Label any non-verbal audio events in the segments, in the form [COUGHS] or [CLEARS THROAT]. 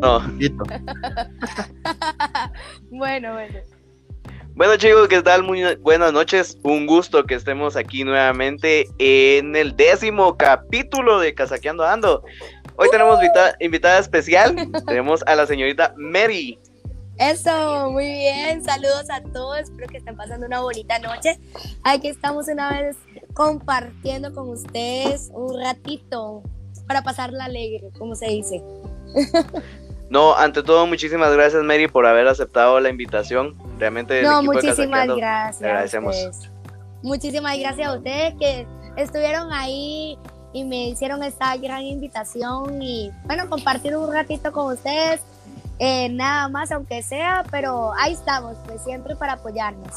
No. [LAUGHS] bueno, bueno. Bueno chicos, ¿qué tal? Muy buenas noches. Un gusto que estemos aquí nuevamente en el décimo capítulo de Casaqueando Ando. Hoy tenemos invitada especial. [LAUGHS] tenemos a la señorita Mary. Eso, muy bien. Saludos a todos. Espero que estén pasando una bonita noche. Aquí estamos una vez compartiendo con ustedes un ratito para pasarla alegre, como se dice. [LAUGHS] No, ante todo, muchísimas gracias, Mary, por haber aceptado la invitación. Realmente, no, muchísimas gracias. agradecemos. Muchísimas gracias a ustedes que estuvieron ahí y me hicieron esta gran invitación y, bueno, compartir un ratito con ustedes. Eh, nada más, aunque sea, pero ahí estamos, pues siempre para apoyarnos.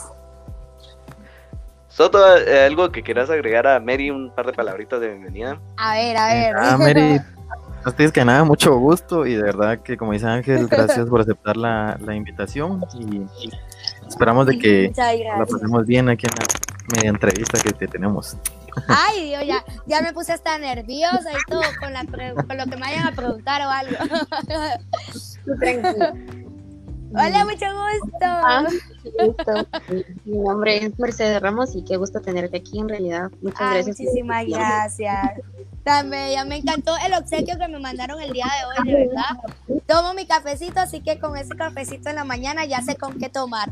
Soto, eh, ¿algo que quieras agregar a Mary? Un par de palabritas de bienvenida. A ver, a ver. Ah, Mary, [LAUGHS] Ustedes que nada, mucho gusto y de verdad que como dice Ángel, [LAUGHS] gracias por aceptar la, invitación y esperamos de que la pasemos bien aquí en la media entrevista que te tenemos. Ay, Dios, ya, ya me puse hasta nerviosa y todo con, la con lo que me vayan a preguntar o algo. Hola, mucho gusto. Ah, Mi nombre es Mercedes Ramos y qué gusto tenerte aquí en realidad. Muchas gracias. Muchísimas gracias. También me encantó el obsequio que me mandaron el día de hoy, de verdad. Tomo mi cafecito, así que con ese cafecito en la mañana ya sé con qué tomar.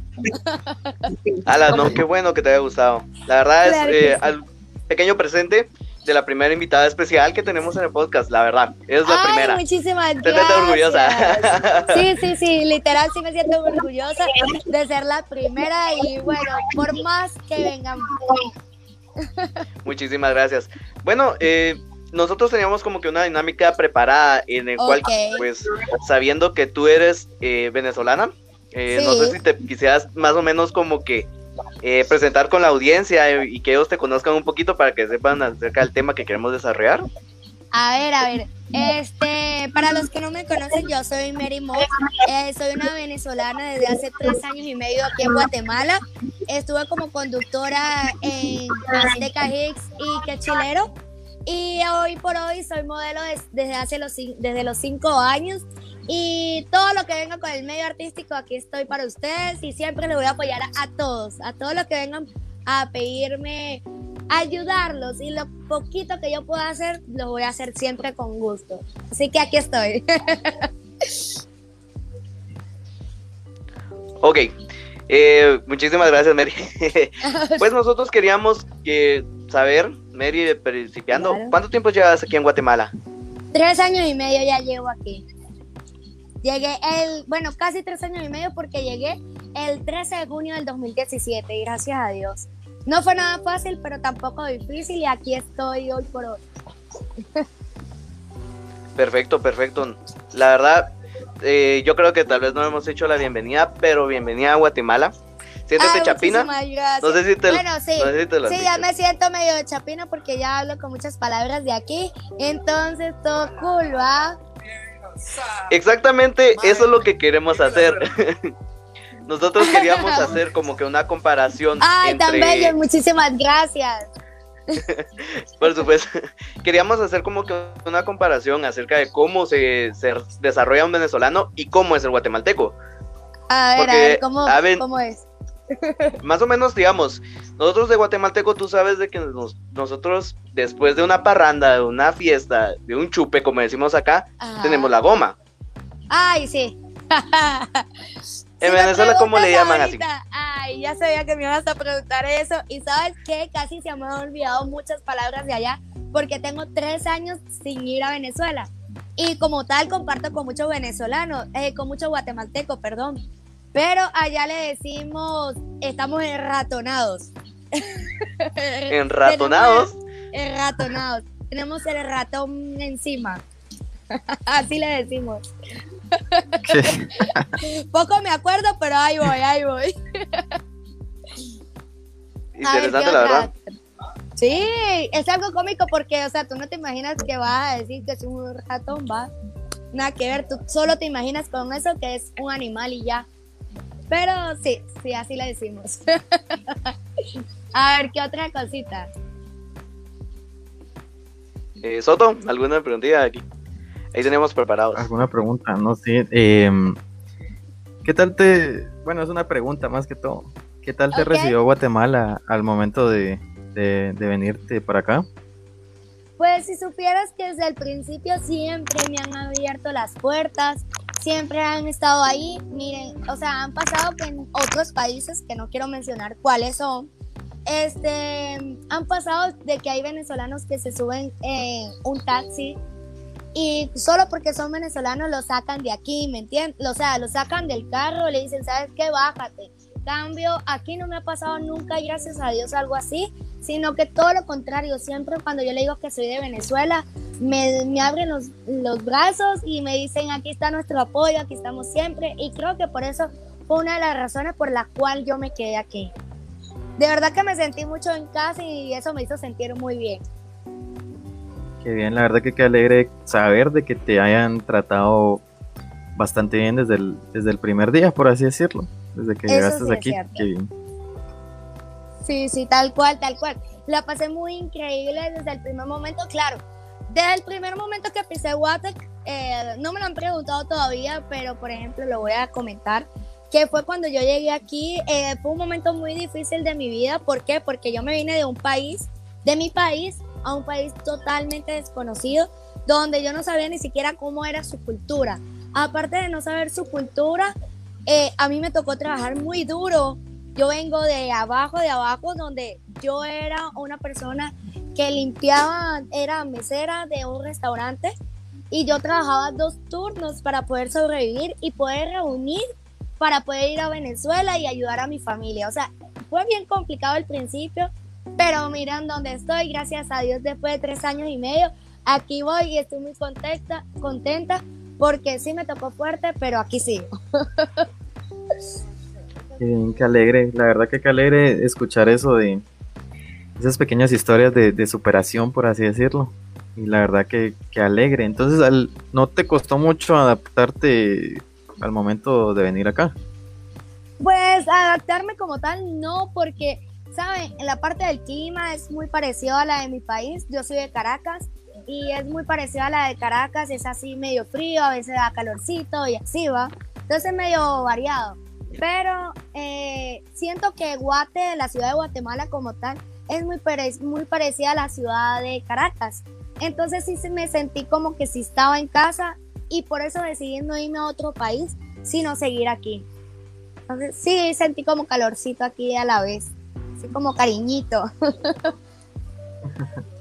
Ala, no, qué bueno que te haya gustado. La verdad es eh, al pequeño presente de la primera invitada especial que tenemos en el podcast, la verdad. Es la primera. Muchísimas gracias. orgullosa. Sí, sí, sí, literal sí me siento orgullosa de ser la primera y bueno, por más que vengan. Muchísimas gracias. Bueno, eh, nosotros teníamos como que una dinámica preparada en el cual, pues, sabiendo que tú eres eh, venezolana, eh, no sé si te quisieras más o menos como que eh, presentar con la audiencia y que ellos te conozcan un poquito para que sepan acerca del tema que queremos desarrollar. A ver, a ver, este, para los que no me conocen, yo soy Mary Moss, soy una venezolana desde hace tres años y medio aquí en Guatemala. Estuve como conductora en Azteca Hicks y Quechilero y hoy por hoy soy modelo desde hace los, desde los cinco años. Y todo lo que venga con el medio artístico, aquí estoy para ustedes y siempre les voy a apoyar a, todos, a todos los que vengan a pedirme ayudarlos y lo poquito que yo pueda hacer, lo voy a hacer siempre con gusto. Así que aquí estoy. [LAUGHS] ok, eh, muchísimas gracias Mary. [LAUGHS] pues nosotros queríamos que saber Mary, principiando, ¿cuánto tiempo llevas aquí en Guatemala? Tres años y medio ya llevo aquí. Llegué el, bueno, casi tres años y medio porque llegué el 13 de junio del 2017, gracias a Dios. No fue nada fácil, pero tampoco difícil y aquí estoy hoy por hoy. Perfecto, perfecto. La verdad, eh, yo creo que tal vez no hemos hecho la bienvenida, pero bienvenida a Guatemala. Siéntete chapina. No sé si te Bueno, sí. sí, ya me siento medio chapina porque ya hablo con muchas palabras de aquí. Entonces, todo cool, ¿va? Exactamente, eso es lo que queremos hacer. [LAUGHS] Nosotros queríamos [LAUGHS] hacer como que una comparación. Ay, tan bello, muchísimas gracias. [LAUGHS] Por supuesto, queríamos hacer como que una comparación acerca de cómo se, se desarrolla un venezolano y cómo es el guatemalteco. A ver, a ver, ¿cómo, ¿cómo es? Más o menos, digamos, nosotros de guatemalteco, tú sabes de que nosotros, después de una parranda, de una fiesta, de un chupe, como decimos acá, tenemos la goma. Ay, sí. en Venezuela, ¿cómo le llaman así? Ay, ya sabía que me ibas a preguntar eso. Y sabes que casi se me han olvidado muchas palabras de allá, porque tengo tres años sin ir a Venezuela. Y como tal, comparto con muchos venezolanos, eh, con muchos guatemaltecos, perdón. Pero allá le decimos, estamos enratonados. [LAUGHS] ¿Enratonados? enratonados. Tenemos el ratón encima. [LAUGHS] Así le decimos. [LAUGHS] Poco me acuerdo, pero ahí voy, ahí voy. Interesante, la verdad. Sí, es algo cómico porque, o sea, tú no te imaginas que vas a decir que es un ratón, va. Nada que ver, tú solo te imaginas con eso que es un animal y ya. Pero sí, sí, así le decimos. [LAUGHS] A ver, ¿qué otra cosita? Eh, Soto, ¿alguna preguntita aquí? Ahí tenemos preparados. ¿Alguna pregunta? No sé. Em, ¿Qué tal te.? Bueno, es una pregunta más que todo. ¿Qué tal te recibió Guatemala al momento de, de, venirte para acá? Pues si supieras que desde el principio siempre me han abierto las puertas, siempre han estado ahí. Miren, o sea, han pasado que en otros países, que no quiero mencionar cuáles son, este, han pasado de que hay venezolanos que se suben en un taxi y solo porque son venezolanos lo sacan de aquí, ¿me entiendes? O sea, lo sacan del carro, le dicen, ¿sabes qué? Bájate. Cambio, aquí no me ha pasado nunca, gracias a Dios, algo así, sino que todo lo contrario, siempre cuando yo le digo que soy de Venezuela, me, me abren los, los brazos y me dicen, aquí está nuestro apoyo, aquí estamos siempre, y creo que por eso fue una de las razones por la cual yo me quedé aquí. De verdad que me sentí mucho en casa y eso me hizo sentir muy bien. Qué bien, la verdad que qué alegre saber de que te hayan tratado bastante bien desde el, desde el primer día, por así decirlo, desde que llegaste aquí. Qué bien. Sí, sí, tal cual, tal cual. La pasé muy increíble desde el primer momento, claro. Desde el primer momento que pisé Guatec, eh, no me lo han preguntado todavía, pero por ejemplo lo voy a comentar, que fue cuando yo llegué aquí, eh, fue un momento muy difícil de mi vida. ¿Por qué? Porque yo me vine de un país, de mi país, a un país totalmente desconocido, donde yo no sabía ni siquiera cómo era su cultura. Aparte de no saber su cultura, eh, a mí me tocó trabajar muy duro. Yo vengo de abajo, de abajo, donde yo era una persona que limpiaba, era mesera de un restaurante y yo trabajaba dos turnos para poder sobrevivir y poder reunir para poder ir a Venezuela y ayudar a mi familia. O sea, fue bien complicado al principio, pero miren dónde estoy, gracias a Dios, después de tres años y medio, aquí voy y estoy muy contenta, contenta porque sí me tocó fuerte, pero aquí sigo. [LAUGHS] Qué alegre, la verdad que qué alegre escuchar eso de esas pequeñas historias de, superación, por así decirlo. Y la verdad que, que alegre. Entonces, al, ¿no te costó mucho adaptarte al momento de venir acá? Pues adaptarme como tal, no, porque ¿saben? La parte del clima es muy parecido a la de mi país. Yo soy de Caracas y es muy parecido a la de Caracas. Es así medio frío, a veces da calorcito y así va. Entonces es medio variado. Pero eh, siento que Guate, la ciudad de Guatemala como tal, es muy, muy parecida a la ciudad de Caracas. Entonces sí me sentí como que si estaba en casa y por eso decidí no irme a otro país, sino seguir aquí. Entonces sí sentí como calorcito aquí a la vez así como cariñito. [LAUGHS]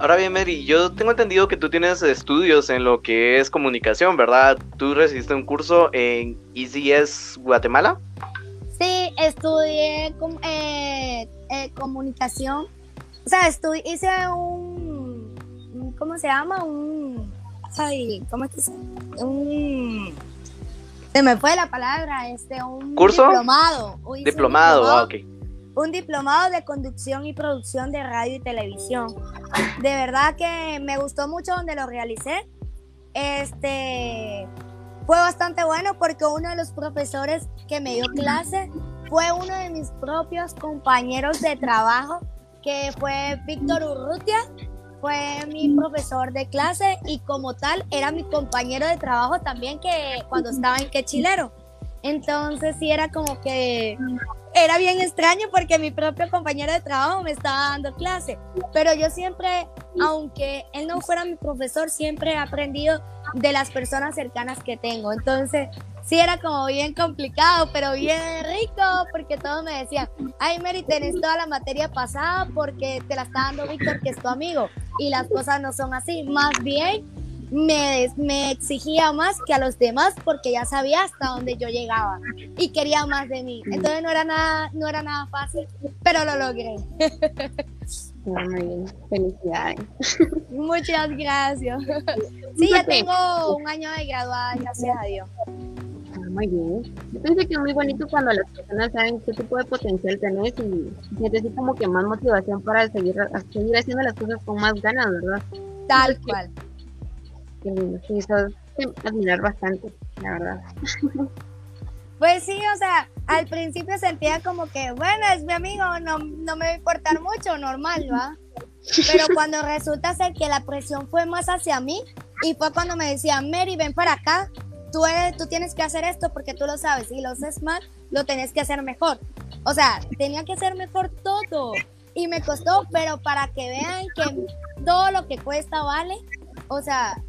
Ahora bien, Mary, yo tengo entendido que tú tienes estudios en lo que es comunicación, ¿verdad? ¿Tú recibiste un curso en ECS Guatemala? Sí, estudié eh, eh, comunicación. O sea, hice un, ¿cómo se llama? Un, ay, ¿cómo es que se Un, se me fue la palabra, este, un ¿Curso? diplomado. Diplomado, diplomado, ah, ok un diplomado de conducción y producción de radio y televisión. De verdad que me gustó mucho donde lo realicé. Este fue bastante bueno porque uno de los profesores que me dio clase fue uno de mis propios compañeros de trabajo, que fue Víctor Urrutia. Fue mi profesor de clase y como tal era mi compañero de trabajo también que cuando estaba en Quechilero. Entonces sí era como que era bien extraño porque mi propio compañero de trabajo me estaba dando clase, pero yo siempre, aunque él no fuera mi profesor, siempre he aprendido de las personas cercanas que tengo. Entonces, sí era como bien complicado, pero bien rico, porque todos me decían, ay Mary, tenés toda la materia pasada porque te la está dando Víctor, que es tu amigo. Y las cosas no son así, más bien me, me exigía más que a los demás porque ya sabía hasta dónde yo llegaba y quería más de mí. Entonces no era nada, no era nada fácil, pero lo logré. Muy bien, felicidades. Muchas gracias. Sí, ya tengo un año de graduada, gracias a Dios. Ah, muy bien. Yo pienso que es muy bonito cuando las personas saben qué tipo de potencial tenés y sientes como que más motivación para seguir, seguir haciendo las cosas con más ganas, ¿verdad? Tal cual sí, eso admirar bastante, la verdad. [LAUGHS] Pues sí, o sea, al principio sentía como que, bueno, es mi amigo, no, no me va a importar mucho, normal, ¿va? Pero [LAUGHS] cuando resulta ser que la presión fue más hacia mí, Y fue cuando me decía, Mary, ven para acá, tú, eres, tú tienes que hacer esto porque tú lo sabes, y lo haces mal, lo tenés que hacer mejor. O sea, tenía que hacer mejor todo. Y me costó, pero para que vean que todo lo que cuesta vale, o sea,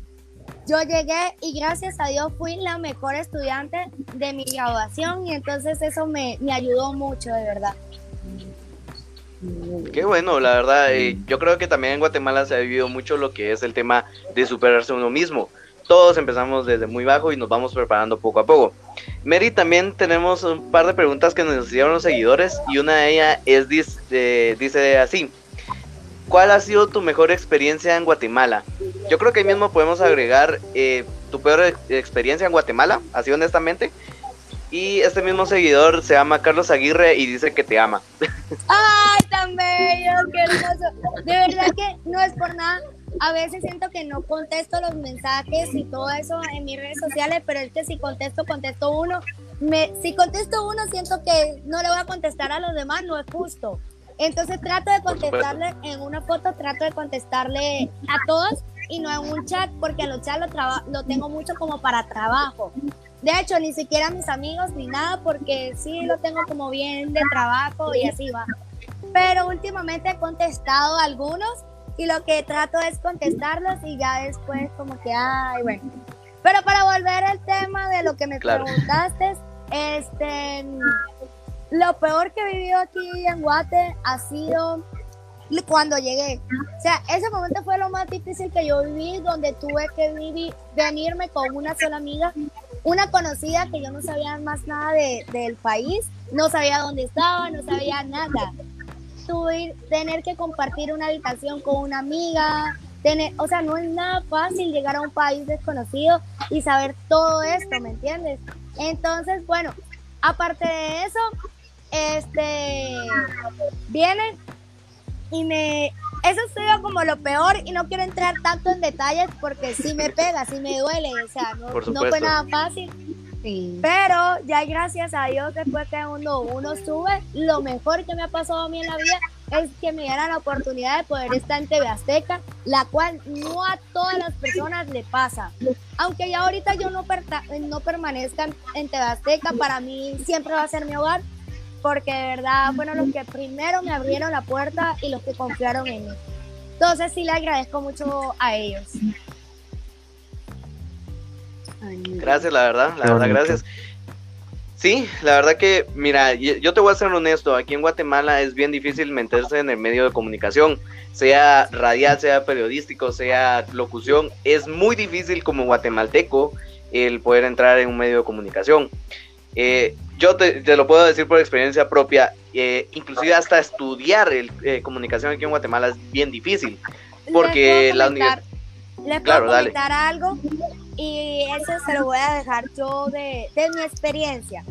yo llegué y gracias a Dios fui la mejor estudiante de mi graduación y entonces eso me, me ayudó mucho, de verdad. Qué bueno, la verdad. Eh, yo creo que también en Guatemala se ha vivido mucho lo que es el tema de superarse uno mismo. Todos empezamos desde muy bajo y nos vamos preparando poco a poco. Mary, también tenemos un par de preguntas que nos hicieron los seguidores y una de ellas es, dice, dice así. ¿Cuál ha sido tu mejor experiencia en Guatemala? Yo creo que ahí mismo podemos agregar eh, tu peor experiencia en Guatemala, así honestamente, y este mismo seguidor se llama Carlos Aguirre y dice que te ama. ¡Ay, tan bello! ¡Qué hermoso! De verdad que no es por nada. A veces siento que no contesto los mensajes y todo eso en mis redes sociales, pero es que si contesto, contesto uno. Si contesto uno, siento que no le voy a contestar a los demás, no es justo. Entonces trato de contestarle en una foto, trato de contestarle a todos y no en un chat, porque los chats lo, lo tengo mucho como para trabajo. De hecho, ni siquiera mis amigos ni nada, porque sí lo tengo como bien de trabajo y así va. Pero últimamente he contestado algunos y lo que trato es contestarlos y ya después como que, ay, bueno. Pero para volver al tema de lo que me preguntaste, este, lo peor que he vivido aquí en Guate ha sido cuando llegué. O sea, ese momento fue lo más difícil que yo viví, donde tuve que vivir, venirme con una sola amiga una conocida que yo no sabía más nada de, del país, no sabía dónde estaba, no sabía nada. Tuve tener que compartir una habitación con una amiga, tener, o sea, no es nada fácil llegar a un país desconocido y saber todo esto, ¿me entiendes? Entonces, bueno, aparte de eso, este, viene y me eso ha como lo peor y no quiero entrar tanto en detalles porque sí me pega, sí me duele, o sea, no, fue nada fácil. Pero ya gracias a Dios después que uno, uno sube, lo mejor que me ha pasado a mí en la vida es que me dieran la oportunidad de poder estar en TV Azteca, la cual no a todas las personas le pasa. Aunque ya ahorita yo no, no permanezca en TV Azteca, para mí siempre va a ser mi hogar, porque de verdad fueron los que primero me abrieron la puerta y los que confiaron en mí. Entonces sí le agradezco mucho a ellos. Gracias, la verdad, la verdad, gracias. Sí, la verdad que, mira, yo te voy a ser honesto, aquí en Guatemala es bien difícil meterse en el medio de comunicación, sea radial, sea periodístico, sea locución, es muy difícil como guatemalteco el poder entrar en un medio de comunicación. Eh, yo te, lo puedo decir por experiencia propia, eh, inclusive hasta estudiar el, eh, comunicación aquí en Guatemala es bien difícil, porque la universidad... Puedo comentar algo y eso se lo voy a dejar yo de, de mi experiencia.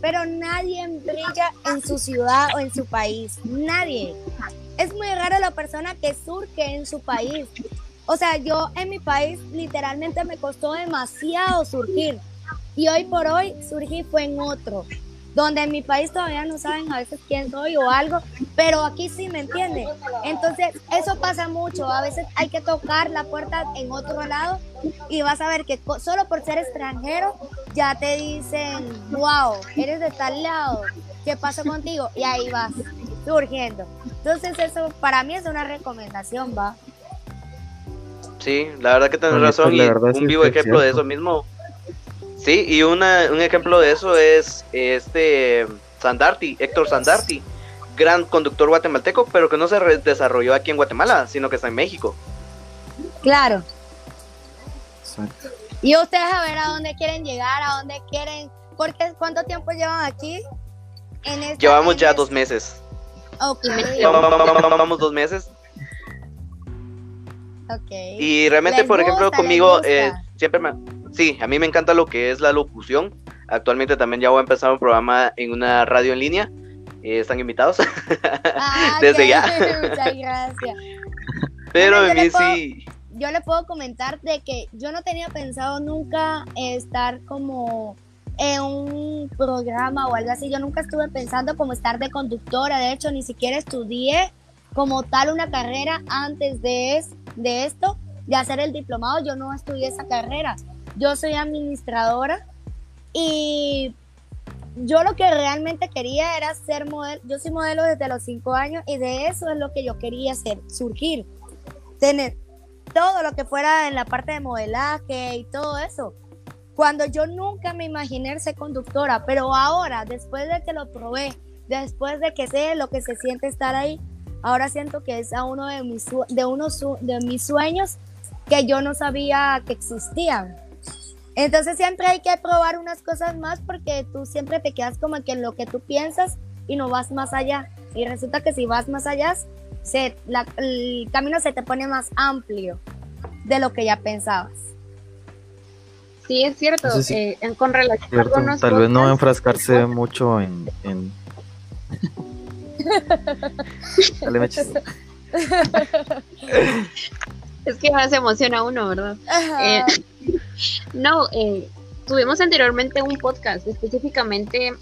Pero nadie brilla en su ciudad o en su país. Nadie. Es muy raro la persona que surge en su país. O sea, yo en mi país literalmente me costó demasiado surgir. Y hoy por hoy surgí fue en otro, donde en mi país todavía no saben a veces quién soy o algo, pero aquí sí me entienden. Entonces, eso pasa mucho. A veces hay que tocar la puerta en otro lado y vas a ver que solo por ser extranjero ya te dicen, wow, eres de tal lado, ¿qué pasa contigo? Y ahí vas surgiendo. Entonces, eso para mí es una recomendación, va. Sí, la verdad que tienes razón. Y un vivo ejemplo de eso mismo Sí, y una, un ejemplo de eso es este Sandarti, Héctor Sandarti, gran conductor guatemalteco, pero que no se desarrolló aquí en Guatemala, sino que está en México. Claro. Y ustedes a ver a dónde quieren llegar, a dónde quieren, porque ¿cuánto tiempo llevan aquí? En Llevamos ya dos meses. Ok. [LAUGHS] Vamos dos meses. Ok. Y realmente, por ejemplo, conmigo eh, siempre me sí, a mí me encanta lo que es la locución. Actualmente también ya voy a empezar un programa en una radio en línea. Eh, están invitados. Ah, [LAUGHS] Desde ya. [LAUGHS] Muchas gracias. Pero a mí sí. Yo le puedo comentar de que yo no tenía pensado nunca estar como en un programa o algo así. Yo nunca estuve pensando como estar de conductora. De hecho, ni siquiera estudié como tal una carrera antes de, de esto de hacer el diplomado, yo no estudié esa carrera. Yo soy administradora y yo lo que realmente quería era ser modelo. Yo soy modelo desde los cinco años y de eso es lo que yo quería hacer, surgir, tener todo lo que fuera en la parte de modelaje y todo eso. Cuando yo nunca me imaginé ser conductora, pero ahora, después de que lo probé, después de que sé lo que se siente estar ahí, ahora siento que es a uno de mis, de de mis sueños que yo no sabía que existían. Entonces siempre hay que probar unas cosas más porque tú siempre te quedas como que en lo que tú piensas y no vas más allá. Y resulta que si vas más allá, se, el camino se te pone más amplio de lo que ya pensabas. Sí, es cierto. Eh, con relación Tal vez no enfrascarse mucho en... en... [LAUGHS] Dale, es que más emociona uno, ¿verdad? Eh, no, eh, tuvimos anteriormente un podcast, específicamente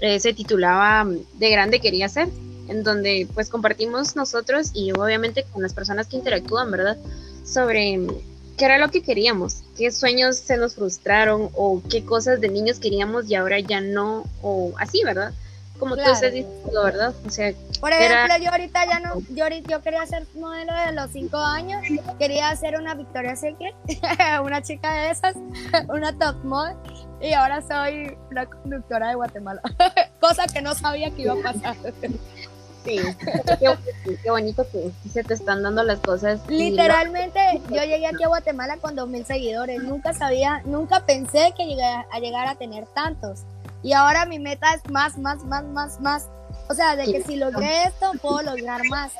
eh, se titulaba mm, De grande quería ser, en donde pues compartimos nosotros y obviamente con las personas que interactúan, ¿verdad? Sobre mm, qué era lo que queríamos, qué sueños se nos frustraron o qué cosas de niños queríamos y ahora ya no, o así, ¿verdad? Como tú estás diciendo, ¿verdad? O sea, por ejemplo, yo ahorita ya no, yo, yo quería ser modelo de los cinco años, quería ser una Victoria Secret, [LAUGHS] una chica de esas, [LAUGHS] una top model, y ahora soy una conductora de Guatemala, [LAUGHS] cosa que no sabía que iba a pasar. Sí, qué, bonito que se te están dando las cosas. Literalmente, yo llegué aquí a Guatemala con dos mil seguidores. Nunca sabía, nunca pensé que llegué a llegar a tener tantos. Y ahora mi meta es más, más, más, más, más. O sea, de que si logré esto, puedo lograr más.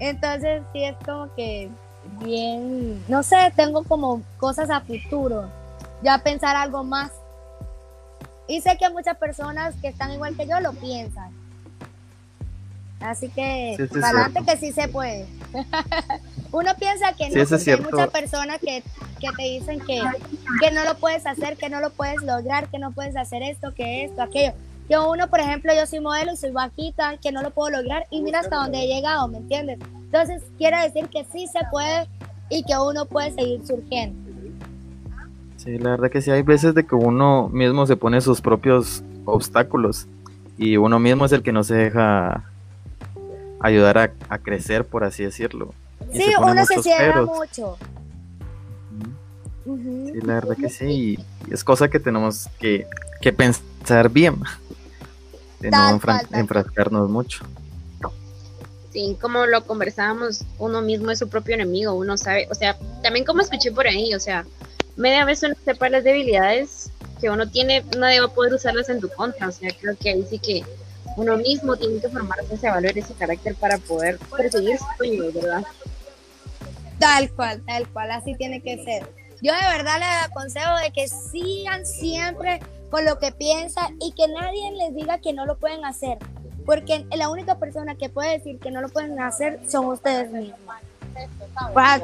Entonces, sí es como que bien, no sé, tengo como cosas a futuro, ya pensar algo más. Y sé que muchas personas que están igual que yo lo piensan. Así que, adelante que sí se puede. [LAUGHS] Uno piensa que no, hay muchas personas que, te dicen que, que no lo puedes hacer, que no lo puedes lograr, que no puedes hacer esto, que esto, aquello. Yo uno, por ejemplo, yo soy modelo y soy bajita, que no lo puedo lograr y mira hasta dónde he llegado, ¿me entiendes? Entonces, quiere decir que sí se puede y que uno puede seguir surgiendo. Sí, la verdad que sí, hay veces de que uno mismo se pone sus propios obstáculos y uno mismo es el que no se deja ayudar a crecer, por así decirlo. Sí, uno se cierra mucho. Sí, la verdad que sí. Y es cosa que tenemos que, pensar bien. De no enfrascarnos mucho. Sí, como lo conversábamos, uno mismo es su propio enemigo, uno sabe, o sea, también como escuché por ahí, o sea, media vez uno sepa las debilidades que uno tiene, nadie va a poder usarlas en tu contra, o sea, creo que ahí sí que uno mismo tiene que formarse ese valor, ese carácter para poder perseguir su sueño, ¿verdad? Tal cual, tal cual, así tiene que ser. Yo de verdad les aconsejo de que sigan siempre con lo que piensan y que nadie les diga que no lo pueden hacer, porque la única persona que puede decir que no lo pueden hacer son ustedes mismos.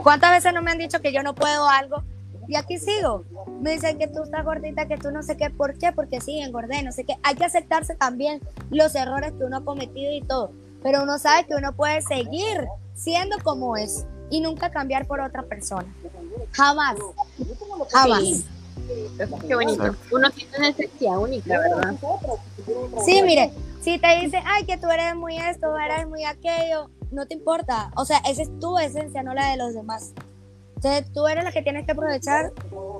¿Cuántas veces no me han dicho que yo no puedo algo? Y aquí sigo. Me dicen que tú estás gordita, que tú no sé qué. ¿Por qué? Porque sí, engordé, no sé qué. Hay que aceptarse también los errores que uno ha cometido y todo. Pero uno sabe que uno puede seguir siendo como es y nunca cambiar por otra persona. Jamás. Jamás. Qué bonito. Uno tiene una esencia única, ¿verdad? Sí, mire, si te dicen, ay, que tú eres muy esto, eres muy aquello, no te importa. O sea, esa es tu esencia, no la de los demás. Entonces, tú eres la que tienes que aprovechar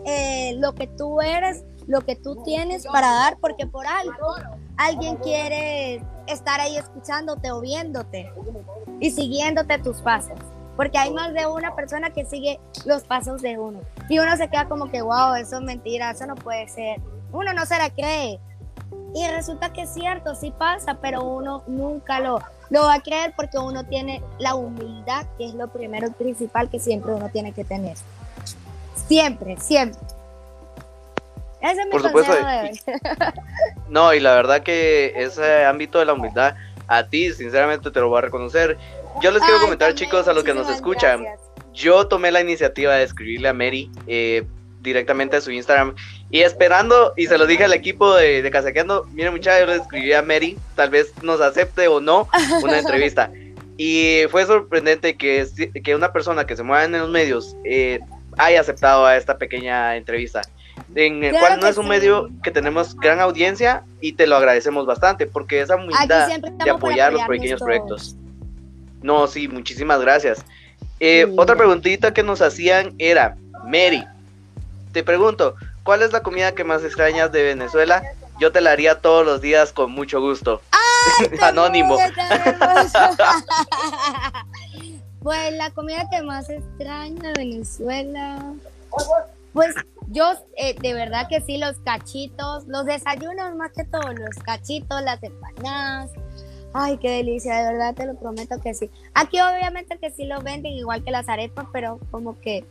eh, lo que tú eres, lo que tú tienes para dar, porque por algo alguien quiere estar ahí escuchándote o viéndote y siguiéndote tus pasos porque hay más de una persona que sigue los pasos de uno. Y uno se queda como que, wow, eso es mentira, eso no puede ser. Uno no se la cree. Y resulta que es cierto, sí pasa, pero uno nunca lo, lo va a creer porque uno tiene la humildad, que es lo primero y principal que siempre uno tiene que tener. Siempre, siempre. Ese es mi Por supuesto. [LAUGHS] no, y la verdad que ese ámbito de la humildad, a ti, sinceramente, te lo voy a reconocer. Yo les quiero comentar, chicos, a los que nos escuchan. Yo tomé la iniciativa de escribirle a Mary eh, directamente a su Instagram y esperando, y se lo dije al equipo de, de Casaqueando, miren muchachos, yo le escribí a Mary, tal vez nos acepte o no una [LAUGHS] entrevista. Y fue sorprendente que, que una persona que se mueve en los medios eh, haya aceptado a esta pequeña entrevista, en el cual no es un medio que tenemos gran audiencia y te lo agradecemos bastante porque esa humildad de apoyar los pequeños proyectos. No, sí, muchísimas gracias. Eh, otra preguntita que nos hacían era, Mary, te pregunto, ¿cuál es la comida que más extrañas de Venezuela? Yo te la haría todos los días con mucho gusto. [LAUGHS] Anónimo. [LAUGHS] pues la comida que más extraño de Venezuela. Pues yo eh, de verdad que sí, los cachitos, los desayunos más que todo, los cachitos, las empanadas. Ay, qué delicia, de verdad te lo prometo que sí. Aquí obviamente que sí lo venden igual que las arepas, pero como que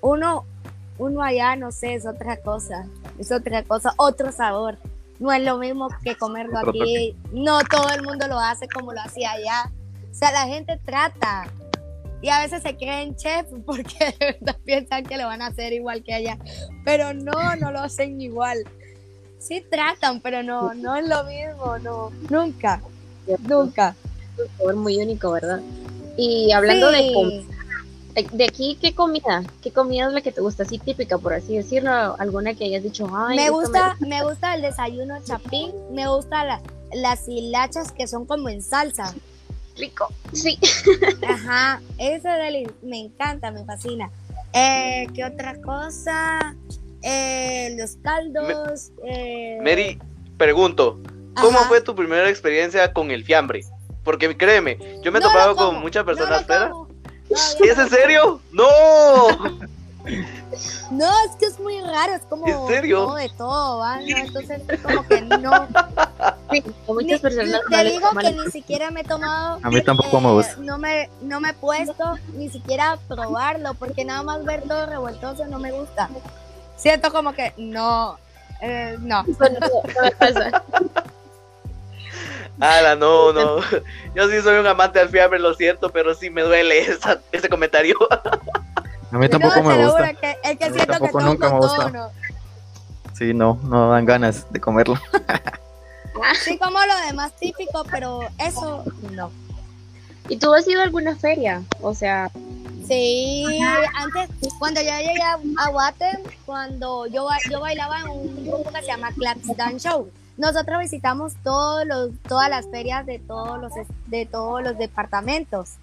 uno, uno allá, no sé, es otra cosa, es otra cosa, otro sabor. No es lo mismo que comerlo aquí. No todo el mundo lo hace como lo hacía allá. O sea, la gente trata. Y a veces se creen chef porque de verdad piensan que lo van a hacer igual que allá. Pero no, no lo hacen igual. Sí tratan, pero no, no es lo mismo, no, nunca, nunca. Un sabor muy único, ¿verdad? Y hablando de comida, de aquí, ¿qué comida? ¿Qué comida es la que te gusta? Así típica, por así decirlo. ¿Alguna que hayas dicho? Ay, me gusta, me... gusta el desayuno chapín. Me gusta las hilachas que son como en salsa. Rico, sí. [LAUGHS] Ajá, eso me encanta, me fascina. Eh, ¿Qué otra cosa? Eh, los caldos. Eh... Mary, pregunto, ¿cómo fue tu primera experiencia con el fiambre? Porque créeme, yo me he topado con muchas personas, no ¿Es en serio? ¡No! [LAUGHS] No, es que es muy raro, es como ¿En serio? de todo, ¿va? ¿no? Entonces, como que no. [LAUGHS] Sí, muchas personas te digo que ni siquiera me he tomado. A mí tampoco me gusta. No me, no me he puesto ni siquiera a probarlo, porque nada más ver todo revueltoso no me gusta. Siento como que no. Eh, no. no, no me pasa. [LAUGHS] Ala, no, no. Yo sí soy un amante del fiambre, lo siento, pero sí me duele esa, ese comentario. A mí tampoco me gusta. Que, es que siento que nunca me gusta. no. Sí, no, no dan ganas de comerlo. Sí, como lo demás típico, pero eso no. ¿Y tú has ido a alguna feria? O sea, Sí, antes, cuando yo llegué a, Guatem, cuando yo, yo bailaba en un grupo que se llama Claps Dance Show, nosotros visitamos todos los, todas las ferias de todos los, de todos los departamentos.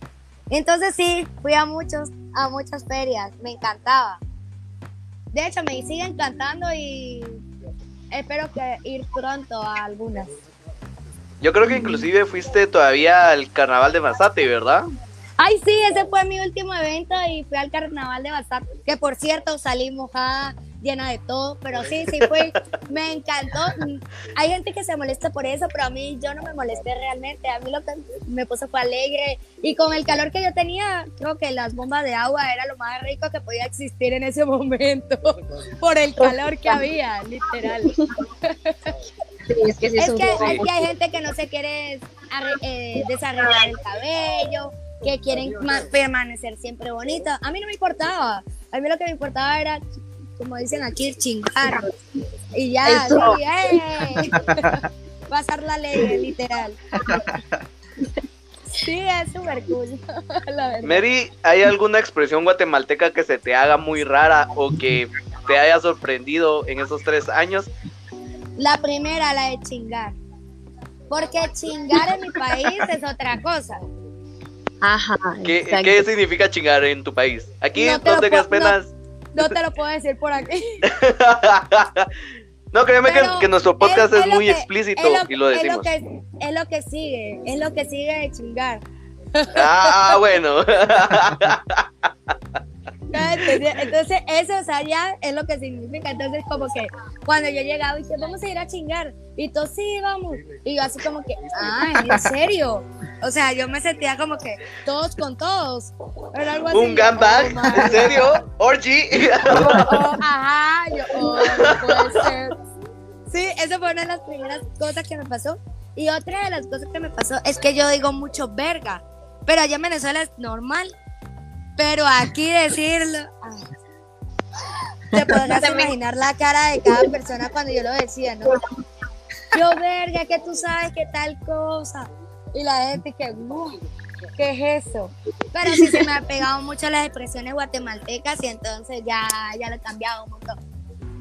Entonces sí, fui a, muchos, a muchas ferias, me encantaba. De hecho, me sigue encantando y espero que ir pronto a algunas. Yo creo que inclusive fuiste todavía al carnaval de Mazate, ¿verdad? Ay, sí, ese fue mi último evento y fui al carnaval de Mazate, que por cierto salí mojada llena de todo, pero sí, sí fue, me encantó. Hay gente que se molesta por eso, pero a mí yo no me molesté realmente, a mí lo que me puso fue alegre y con el calor que yo tenía, creo que las bombas de agua era lo más rico que podía existir en ese momento, [LAUGHS] por el calor que había, literal. es que, es que, hay gente que no se quiere eh, desarrollar el cabello, que quieren permanecer siempre bonita. A mí no me importaba. A mí lo que me importaba era como dicen aquí, chingar. Y ya, sí, ¡eh! pasar la ley, literal. Sí, es súper cool. [LAUGHS] Mary, ¿hay alguna expresión guatemalteca que se te haga muy rara o que te haya sorprendido en esos tres años? La primera, la de chingar. Porque chingar en mi país es otra cosa. Ajá. ¿Qué, ¿qué significa chingar en tu país? Aquí no, te tengas penas. No te lo puedo decir por aquí. [LAUGHS] no, créeme que, nuestro podcast es, muy explícito y lo decimos. Es lo, que, es lo que sigue, es lo que sigue de chingar. Ah, bueno. [LAUGHS] Entonces, eso, o sea, ya es lo que significa. Entonces, como que cuando yo llegaba y dije, vamos a ir a chingar. Y tú, sí, vamos. Y yo así como que, ah, ¿en serio? O sea, yo me sentía como que todos con todos. Algo así. Un gangbang, ¿en serio? Orgy. Oh, ajá, yo, oh, no puede ser. Sí, eso fue una de las primeras cosas que me pasó. Y otra de las cosas que me pasó es que yo digo mucho verga. Pero allá en Venezuela es normal. Pero aquí decirlo. [LAUGHS] te podrás imaginar la cara de cada persona cuando yo lo decía, ¿no? Yo, verga, que tú sabes que tal cosa. Y la gente que, ¿qué es eso? Pero sí se me ha pegado mucho las expresiones guatemaltecas y entonces ya, ya lo he cambiado un montón.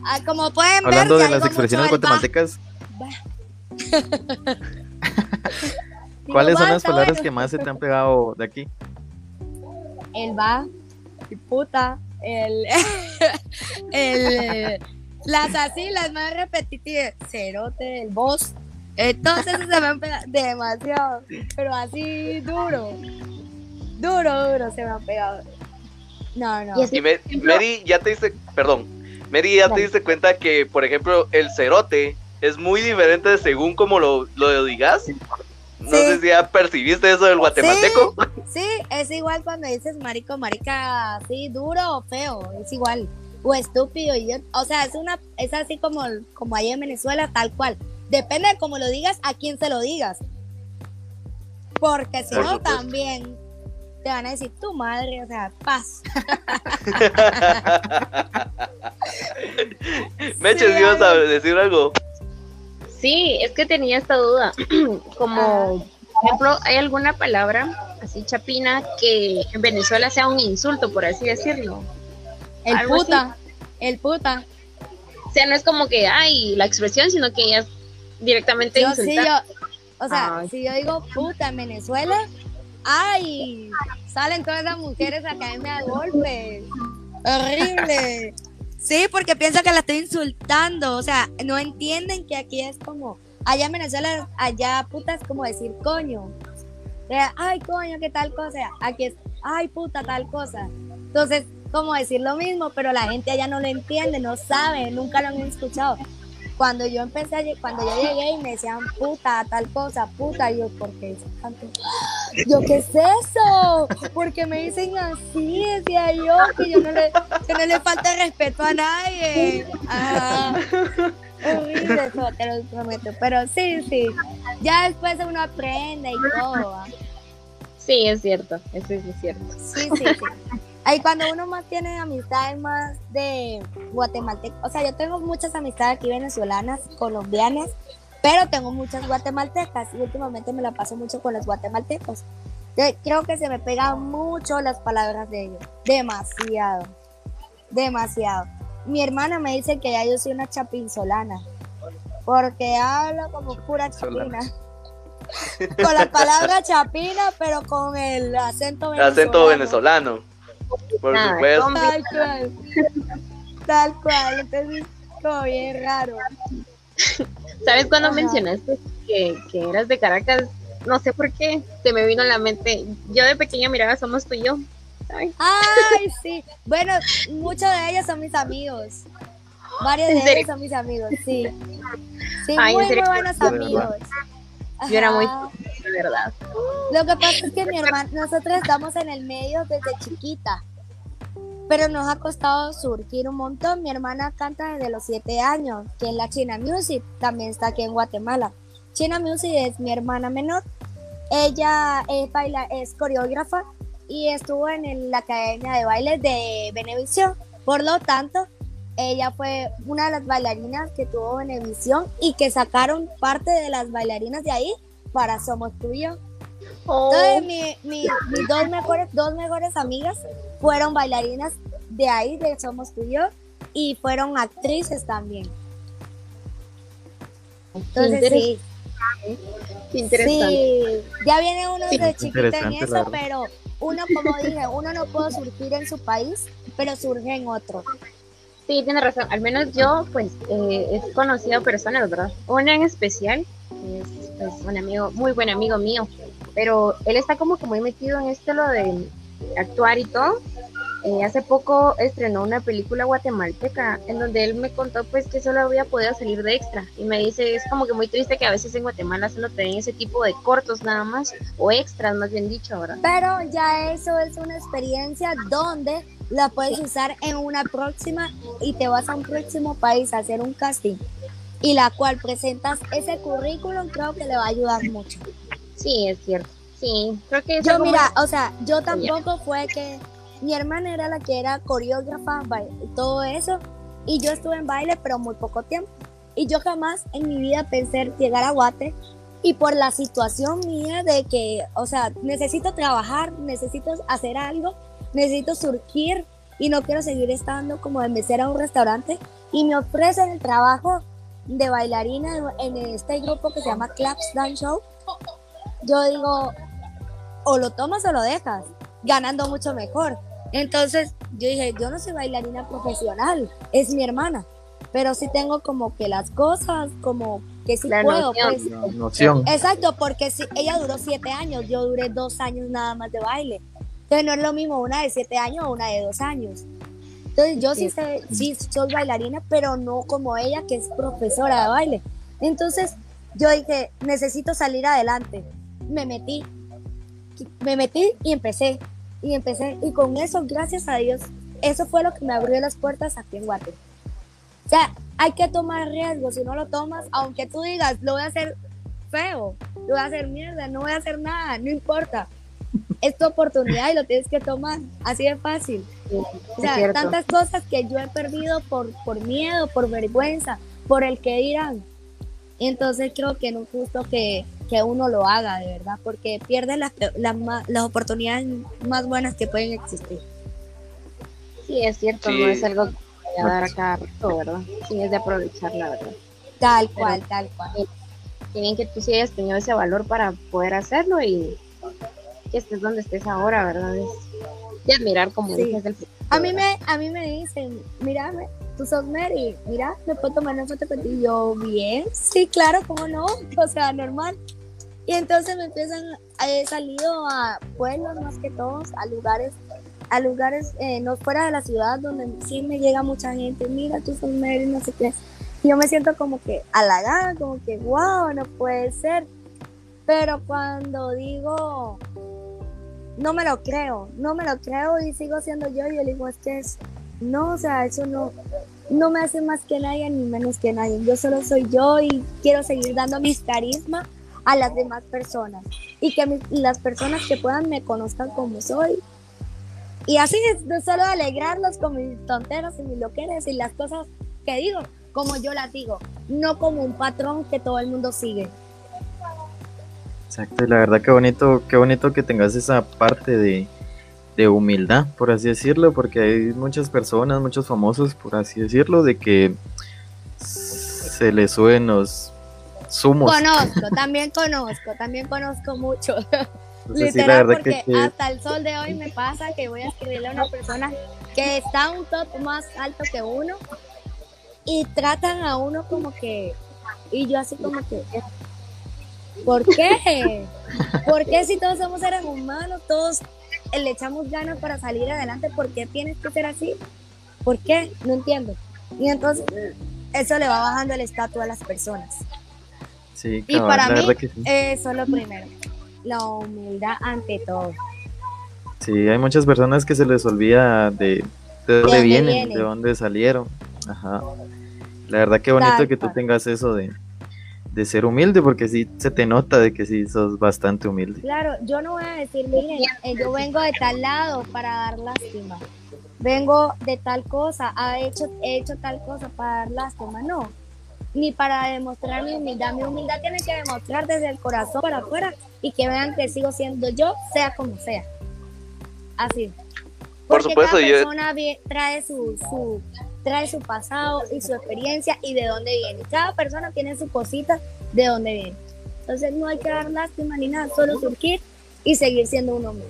Ah, como pueden ver. Hablando de las expresiones guatemaltecas. [LAUGHS] ¿Cuáles son las palabras que más se te han pegado de aquí? El va, el puta, el, [LAUGHS] el las así, las más repetitivas, cerote, el boss. Entonces se me han pegado demasiado, pero así duro, duro, duro se me han pegado. No, no. Y Mary, ya te diste, perdón, Mary, ya te diste cuenta que, por ejemplo, el cerote es muy diferente según como lo, lo digas. No sé si ya percibiste eso del guatemalteco. Sí, es igual cuando dices marico, marica, así duro o feo, es igual. O estúpido, y o sea, es una, es así como, como ahí en Venezuela, tal cual. Depende de cómo lo digas, a quién se lo digas. Porque si no, también te van a decir tu madre, o sea, paz. [LAUGHS] Meches, sí, ibas a decir algo. Sí, es que tenía esta duda. [CLEARS THROAT] Como, por ejemplo, ¿hay alguna palabra así chapina que en Venezuela sea un insulto, por así decirlo? El puta, el puta. O sea, no es como que hay la expresión, sino que ella directamente yo, Sí, yo, o sea, si yo digo puta en Venezuela, ay, salen todas las mujeres a caerme a golpes. Horrible. Sí, porque piensa que la estoy insultando. O sea, no entienden que aquí es como. Allá en Venezuela, allá puta es como decir coño. O sea, ay, coño, qué tal cosa. Aquí es, ay, puta, tal cosa. Entonces, como decir lo mismo, pero la gente allá no lo entiende, no sabe, nunca lo han escuchado cuando yo empecé, cuando yo llegué y me decían puta, tal cosa, puta, yo, ¿por qué tanto? Yo, ¿qué es eso? Porque me dicen así, decía yo, que yo no le, que no le falta respeto a nadie. Ajá. Horrible eso, te lo prometo. Pero sí, sí. Ya después uno aprende y todo. Sí, es cierto, eso es cierto. Sí, sí, sí. Ahí cuando uno más tiene amistades más de guatemaltecos, o sea, yo tengo muchas amistades aquí venezolanas, colombianas, pero tengo muchas guatemaltecas y últimamente me la paso mucho con los guatemaltecos. creo que se me pegan mucho las palabras de ellos, demasiado, demasiado. Mi hermana me dice que ya yo soy una chapinzolana, porque hablo como pura chapina. con la palabra chapina, pero con el acento venezolano. El acento venezolano. Por supuesto. Tal cual. Tal cual. Entonces, como bien raro. ¿Sabes cuando mencionaste que, que, eras de Caracas? No sé por qué, se me vino a la mente. Yo de pequeña miraba Somos tú y yo. Ay, [LAUGHS] sí. Bueno, muchos de ellos son mis amigos. Varios de ellos son mis amigos, sí. Sí, muy, muy buenos amigos. Yo era muy de verdad. Lo que pasa es que mi hermana, nosotros estamos en el medio desde chiquita, pero nos ha costado surgir un montón. Mi hermana canta desde los siete años, que es la China Music, también está aquí en Guatemala. China Music es mi hermana menor. Ella es, baila, es coreógrafa y estuvo en la Academia de Baile de Benevisión. Por lo tanto, ella fue una de las bailarinas que tuvo Benevisión y que sacaron parte de las bailarinas de ahí para Somos Tuyo. Oh. Entonces, mis dos, mejores, dos mejores amigas fueron bailarinas de ahí, de Somos Tuyo, y fueron actrices también. Entonces, sí. interesante. Sí, ya viene uno de chiquita en eso, pero uno, como dije, uno no puede surgir en su país, pero surge en otro. Sí, tiene razón. Al menos yo, pues, eh, he conocido personas, ¿verdad? Una en especial es pues, un amigo, muy buen amigo mío, pero él está como que muy metido en esto lo de actuar y todo. Eh, hace poco estrenó una película guatemalteca en donde él me contó pues que solo había podido salir de extra y me dice es como que muy triste que a veces en Guatemala solo tienen ese tipo de cortos nada más o extras más bien dicho ahora. Pero ya eso es una experiencia donde la puedes usar en una próxima y te vas a un próximo país a hacer un casting y la cual presentas ese currículum, creo que le va a ayudar mucho. Sí, es cierto. Sí, creo que Yo, mira, o sea, yo tampoco fue que mi hermana era la que era coreógrafa, todo eso, y yo estuve en baile, pero muy poco tiempo. Y yo jamás en mi vida pensé llegar a Guate y por la situación mía de que, o sea, necesito trabajar, necesito hacer algo, necesito surgir y no quiero seguir estando como de mesera a un restaurante y me ofrecen el trabajo de bailarina en este grupo que se llama Claps Dance Show, yo digo, o lo tomas o lo dejas, ganando mucho mejor. Entonces yo dije, yo no soy bailarina profesional, es mi hermana, pero sí tengo como que las cosas, como que sí puedo. Pues. Exacto, porque si, ella duró siete años, yo duré dos años nada más de baile. Entonces no es lo mismo una de siete años o una de dos años. Entonces yo sí, sé, sí soy bailarina, pero no como ella que es profesora de baile. Entonces yo dije, necesito salir adelante. Me metí, me metí y empecé, y empecé. Y con eso, gracias a Dios, eso fue lo que me abrió las puertas aquí en Guate. O sea, hay que tomar riesgos. Si no lo tomas, aunque tú digas, lo voy a hacer feo, lo voy a hacer mierda, no voy a hacer nada, no importa. Es tu oportunidad y lo tienes que tomar. Así de fácil. O sea, tantas cosas que yo he perdido por, por miedo, por vergüenza, por el que dirán. Y entonces creo que no es justo que, que uno lo haga, de verdad, porque pierde las, las, las oportunidades más buenas que pueden existir. Sí, es cierto, no es algo que vaya a dar a cada rato, ¿verdad? Sí, es de aprovechar, la verdad. Tal cual, tal cual. Qué que tú sí hayas tenido ese valor para poder hacerlo y que estés donde estés ahora, ¿verdad? Es de admirar como dices del a mí me A mí me dicen, mira, tú sos Mary, mira, me puedo tomar una foto contigo. Y yo, bien, sí, claro, ¿cómo no? O sea, normal. Y entonces me empiezan, he salido a pueblos más que todos, a lugares, a lugares eh, no fuera de la ciudad donde sí me llega mucha gente, mira, tú sos Mary, no sé qué. Y yo me siento como que halagada, como que, wow, no puede ser. Pero cuando digo, no me lo creo, no me lo creo y sigo siendo yo, y yo digo, es que es, no, o sea, eso no, no me hace más que nadie ni menos que nadie. Yo solo soy yo y quiero seguir dando mis carisma a las demás personas y que las personas que puedan me conozcan como soy. Y así es, de solo alegrarlos con mis tonteras y mis loqueras y las cosas que digo, como yo las digo, no como un patrón que todo el mundo sigue. Exacto, y la verdad que bonito, qué bonito que tengas esa parte de, de humildad, por así decirlo, porque hay muchas personas, muchos famosos, por así decirlo, de que se les suben los sumos. Conozco, [LAUGHS] también conozco, también conozco mucho. [LAUGHS] Literal, porque hasta el sol de hoy me pasa que voy a escribirle a una persona que está un top más alto que uno y tratan a uno como que, y yo así como que, ¿por qué? ¿Por qué si todos somos seres humanos, todos le echamos ganas para salir adelante, ¿por qué tienes que ser así? ¿Por qué? No entiendo. Y entonces eso le va bajando el estatus a las personas. Sí, y para mí eso es lo primero, la humildad ante todo. Sí, hay muchas personas que se les olvida de, de dónde vienen, de dónde salieron. Ajá. La verdad que bonito que tú tengas eso de, de ser humilde, porque sí se te nota de que sí sos bastante humilde. Claro, yo no voy a decir, miren, eh, yo vengo de tal lado para dar lástima, vengo de tal cosa, he hecho, he hecho tal cosa para dar lástima, no, ni para demostrar mi humildad. Mi humildad tiene que demostrar desde el corazón para afuera y que vean que sigo siendo yo, sea como sea. Así. Por supuesto, cada persona trae su, su, trae su pasado y su experiencia y de dónde viene. Cada persona tiene su cosita de dónde viene. Entonces no hay que dar lástima ni nada, solo surgir y seguir siendo un hombre.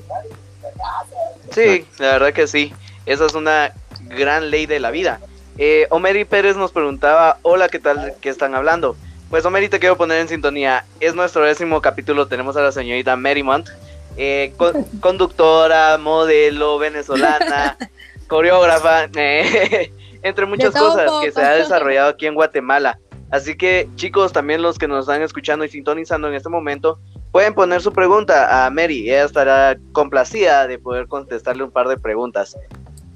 Sí, la verdad que sí. Esa es una gran ley de la vida. Eh, Omeri Pérez nos preguntaba, hola, ¿qué tal? ¿Qué están hablando? Pues Omeri, te quiero poner en sintonía. Es nuestro décimo capítulo, tenemos a la señorita Merrimont, eh, [LAUGHS] conductora, modelo, venezolana, coreógrafa. Eh, [LAUGHS] entre muchas cosas que se ha [LAUGHS] desarrollado aquí en Guatemala. Así que chicos, también los que nos están escuchando y sintonizando en este momento, pueden poner su pregunta a Mary. Ella estará complacida de poder contestarle un par de preguntas.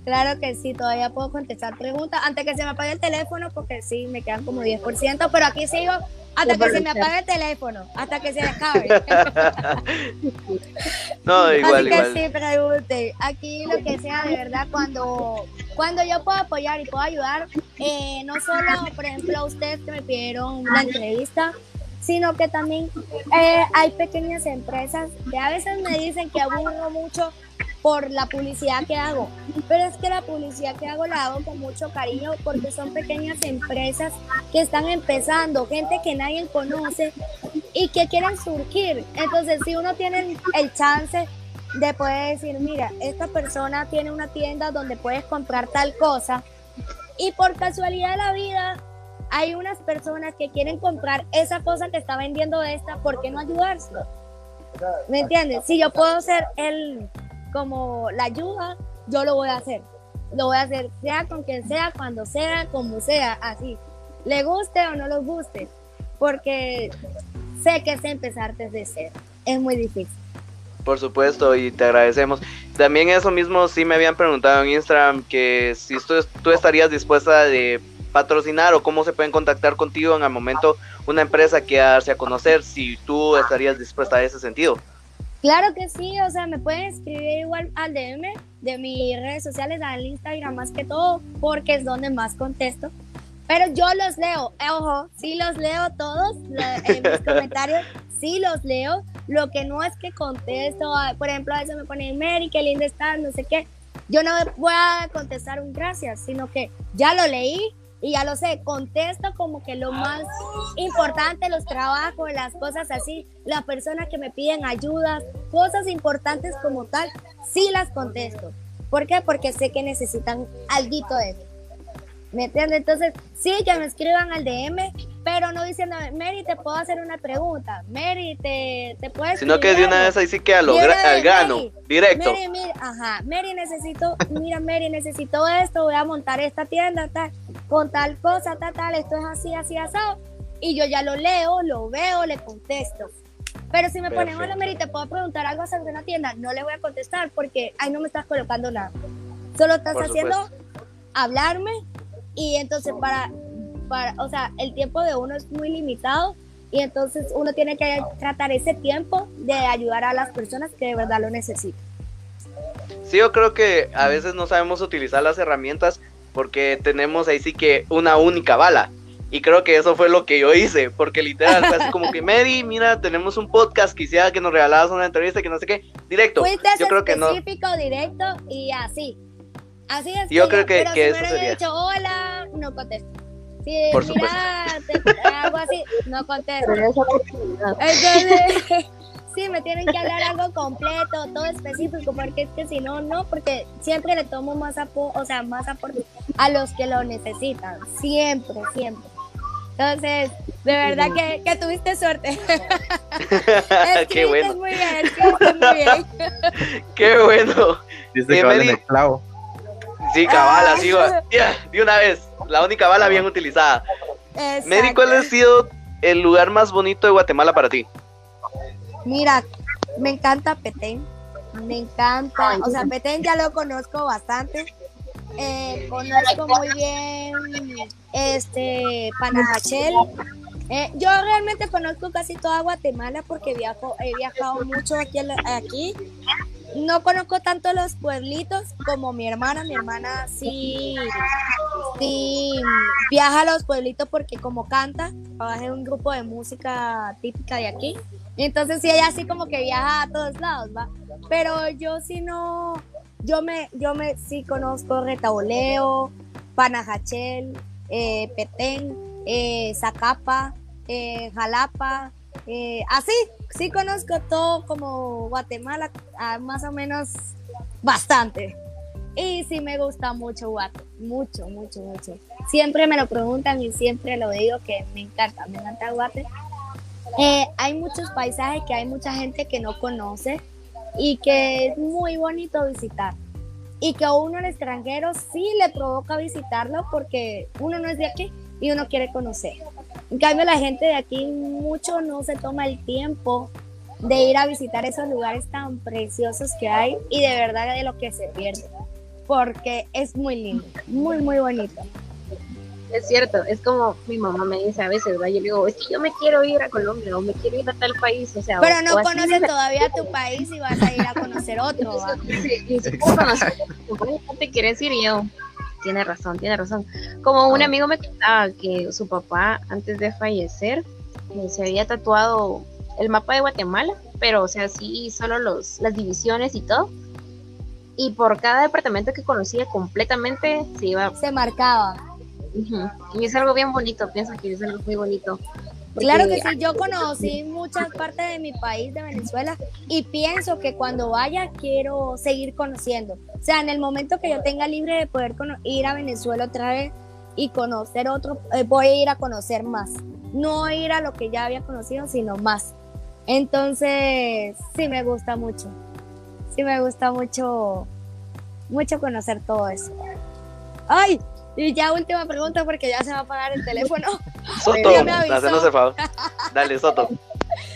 Claro que sí, todavía puedo contestar preguntas antes que se me apague el teléfono porque sí, me quedan como 10%, pero aquí sigo hasta que se me apague el teléfono, hasta que se acabe. [LAUGHS] no, igual, Así que sí, pregunte. Aquí lo que sea, de verdad, cuando, cuando yo puedo apoyar y puedo ayudar, eh, no solo, por ejemplo, a ustedes que me pidieron una entrevista, sino que también eh, hay pequeñas empresas que a veces me dicen que aburro mucho por la publicidad que hago, pero es que la publicidad que hago la hago con mucho cariño porque son pequeñas empresas que están empezando, gente que nadie conoce y que quieren surgir. Entonces, si uno tiene el chance de poder decir, mira, esta persona tiene una tienda donde puedes comprar tal cosa y por casualidad de la vida hay unas personas que quieren comprar esa cosa que está vendiendo esta, ¿por qué no ayudárselo? ¿Me entiendes? Si yo puedo ser el como la ayuda, yo lo voy a hacer. Lo voy a hacer sea con quien sea, cuando sea, como sea, así. Le guste o no le guste, porque sé que es empezar desde cero. Es muy difícil. Por supuesto, y te agradecemos. También eso mismo sí me habían preguntado en Instagram que si tú, tú estarías dispuesta de patrocinar o cómo se pueden contactar contigo en el momento una empresa que darse a conocer, si tú estarías dispuesta a ese sentido. Claro que sí, o sea, me pueden escribir igual al DM de mis redes sociales, al Instagram más que todo, porque es donde más contesto. Pero yo los leo, eh, ojo, sí los leo todos en mis [LAUGHS] comentarios, sí los leo. Lo que no es que contesto, por ejemplo, a veces me ponen Mary, qué linda estás, no sé qué. Yo no voy a contestar un gracias, sino que ya lo leí, y ya lo sé, contesto como que lo más importante, los trabajos, las cosas así, las personas que me piden ayudas, cosas importantes como tal, sí las contesto. ¿Por qué? Porque sé que necesitan algo de eso. ¿Me entiendes? Entonces, sí, que me escriban al DM, pero no diciendo, Mary, te puedo hacer una pregunta. Mary, te, te puedes. Sino que de una vez ahí sí que al grano, directo. Mary, Mary, ajá, Mary, necesito, mira, Mary, necesito esto, voy a montar esta tienda, tal, con tal cosa, tal, tal, esto es así, así, asado. Y yo ya lo leo, lo veo, le contesto. Pero si me ponen, hola Mary, te puedo preguntar algo sobre una tienda, no le voy a contestar porque ahí no me estás colocando nada. Solo estás haciendo hablarme y entonces para, para, o sea, el tiempo de uno es muy limitado y entonces uno tiene que tratar ese tiempo de ayudar a las personas que de verdad lo necesitan. Sí, yo creo que a veces no sabemos utilizar las herramientas porque tenemos ahí sí que una única bala. Y creo que eso fue lo que yo hice, porque literal fue así como que, [LAUGHS] Mary, mira, tenemos un podcast, quisiera que nos regalabas una entrevista, que no sé qué, directo. yo creo que no. específico, directo y así. Así es. Yo creo que, pero que si eso sería. dicho hola, no contesto. Si Por mira, te, algo así, no contesto. Entonces, [LAUGHS] [LAUGHS] sí, me tienen que hablar algo completo, todo específico, porque es que si no, no, porque siempre le tomo más apoyo, o sea, más aporte a los que lo necesitan. Siempre, siempre. Entonces, de verdad que, que tuviste suerte. [LAUGHS] Qué bueno. Muy bien, muy bien. [LAUGHS] Qué bueno. Dice que clavo. Sí, cabal, así va. de una vez. La única bala bien utilizada. Mary, ¿cuál ha sido el lugar más bonito de Guatemala para ti? Mira, me encanta Petén. Me encanta. O sea, Petén ya lo conozco bastante. Eh, conozco muy bien este Panajachel. Eh, yo realmente conozco casi toda Guatemala porque viajo, he viajado mucho aquí, aquí no conozco tanto los pueblitos como mi hermana. Mi hermana sí, sí viaja a los pueblitos porque como canta, trabaja en un grupo de música típica de aquí. Entonces sí, ella así como que viaja a todos lados, ¿va? Pero yo sí no, yo me, yo me sí conozco Retaboleo, Panajachel, eh, Petén, eh, Zacapa, eh, Jalapa, eh, así, sí conozco todo como Guatemala, ah, más o menos bastante. Y sí me gusta mucho Guate, mucho, mucho, mucho. Siempre me lo preguntan y siempre lo digo que me encanta, me encanta Guate. Eh, hay muchos paisajes que hay mucha gente que no conoce y que es muy bonito visitar. Y que a uno el extranjero sí le provoca visitarlo porque uno no es de aquí y uno quiere conocer. En cambio, la gente de aquí mucho no se toma el tiempo de ir a visitar esos lugares tan preciosos que hay y de verdad de lo que se pierde, porque es muy lindo, muy, muy bonito. Es cierto, es como mi mamá me dice a veces, yo le digo, es que yo me quiero ir a Colombia o me quiero ir a tal país, o sea... Pero no conoces todavía tu país y vas a ir a conocer otro. Sí, sí, te quieres ir yo? Tiene razón, tiene razón. Como un amigo me contaba que su papá, antes de fallecer, eh, se había tatuado el mapa de Guatemala, pero o sea, sí, solo los, las divisiones y todo. Y por cada departamento que conocía completamente se iba... Se marcaba. Y es algo bien bonito, pienso que es algo muy bonito. Claro que sí, yo conocí muchas partes de mi país, de Venezuela, y pienso que cuando vaya quiero seguir conociendo. O sea, en el momento que yo tenga libre de poder ir a Venezuela otra vez y conocer otro, eh, voy a ir a conocer más. No ir a lo que ya había conocido, sino más. Entonces, sí me gusta mucho. Sí me gusta mucho, mucho conocer todo eso. ¡Ay! Y ya última pregunta porque ya se va a apagar el teléfono. [LAUGHS] Soto, hacernos el favor. Dale, Soto. [LAUGHS]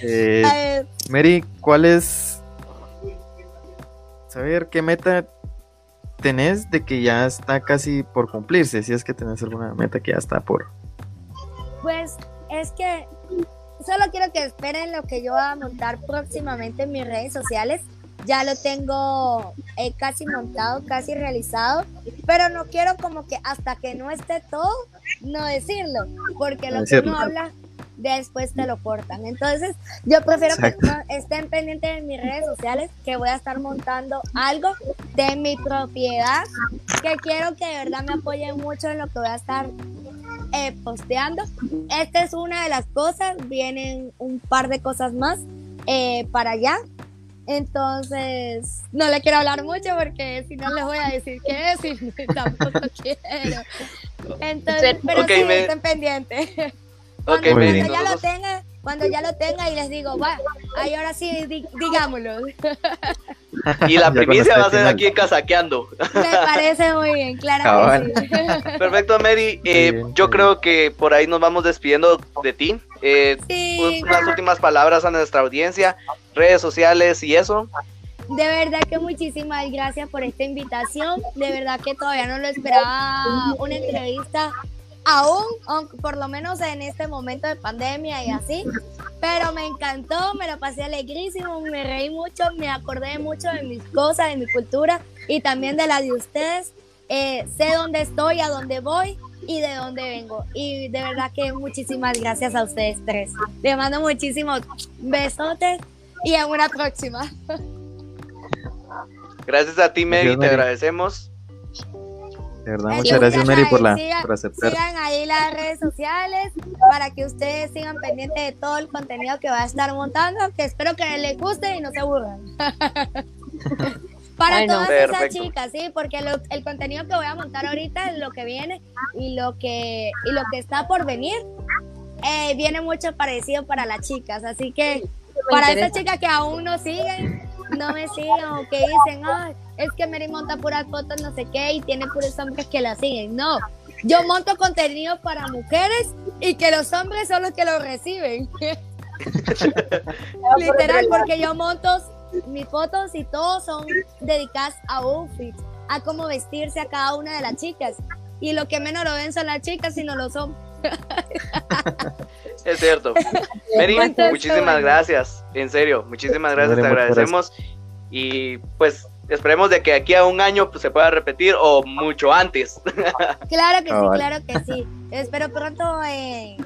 Eh, Mary, ¿cuál es saber qué meta tenés de que ya está casi por cumplirse? Si es que tenés alguna meta que ya está por. Pues es que solo quiero que esperen lo que yo voy a montar próximamente en mis redes sociales ya lo tengo eh, casi montado, casi realizado, pero no quiero como que hasta que no esté todo, no decirlo, porque lo que uno habla después te lo cortan. Entonces, yo prefiero que estén pendientes de mis redes sociales, que voy a estar montando algo de mi propiedad, que quiero que de verdad me apoyen mucho en lo que voy a estar eh, posteando. Esta es una de las cosas, vienen un par de cosas más eh, para allá. Entonces, no le quiero hablar mucho porque si no les voy a decir qué es [LAUGHS] y tampoco quiero. Entonces, pero sí, estén pendientes. Cuando, ya lo tenga, cuando ya lo tenga y les digo, va, ahí ahora sí, digámoslo. [LAUGHS] Y la primicia va a ser aquí casaqueando. Me parece muy bien, claro. [LAUGHS] Perfecto, Mary. Eh, yo creo que por ahí nos vamos despidiendo de ti. Eh, Unas últimas palabras a nuestra audiencia, redes sociales y eso. De verdad que muchísimas gracias por esta invitación. De verdad que todavía no lo esperaba una entrevista aún, por lo menos en este momento de pandemia y así. Pero me encantó, me lo pasé alegrísimo, me reí mucho, me acordé mucho de mis cosas, de mi cultura y también de la de ustedes. Eh, sé dónde estoy, a dónde voy y de dónde vengo. Y de verdad que muchísimas gracias a ustedes tres. Les mando muchísimos besotes y a una próxima. [LAUGHS] Gracias a ti, Mary, te agradecemos. De verdad, muchas gracias, Mary, por, la, por aceptar. Sigan ahí las redes sociales para que ustedes sigan pendientes de todo el contenido que va a estar montando, que espero que les guste y no se aburran. [LAUGHS] para todas esas chicas, sí, porque el contenido que voy a montar ahorita, lo que viene y lo que, y lo que está por venir, eh, viene mucho parecido para las chicas. Así que para esas chicas que aún no siguen, no me sigan o que dicen, ay, es que Mary monta puras fotos, no sé qué, y tiene puros hombres que la siguen. No, yo monto contenido para mujeres y que los hombres son los que lo reciben. [LAUGHS] Literal, porque yo monto mis fotos y todos son dedicadas a outfits, a cómo vestirse a cada una de las chicas. Y lo que menos lo ven son las chicas, sino los hombres. [LAUGHS] Es cierto. Mary, muchísimas gracias. En serio, muchísimas gracias, te agradecemos. Y pues esperemos de que aquí a un año pues, se pueda repetir o mucho antes. [LAUGHS] Claro que sí, claro que sí. Espero pronto en,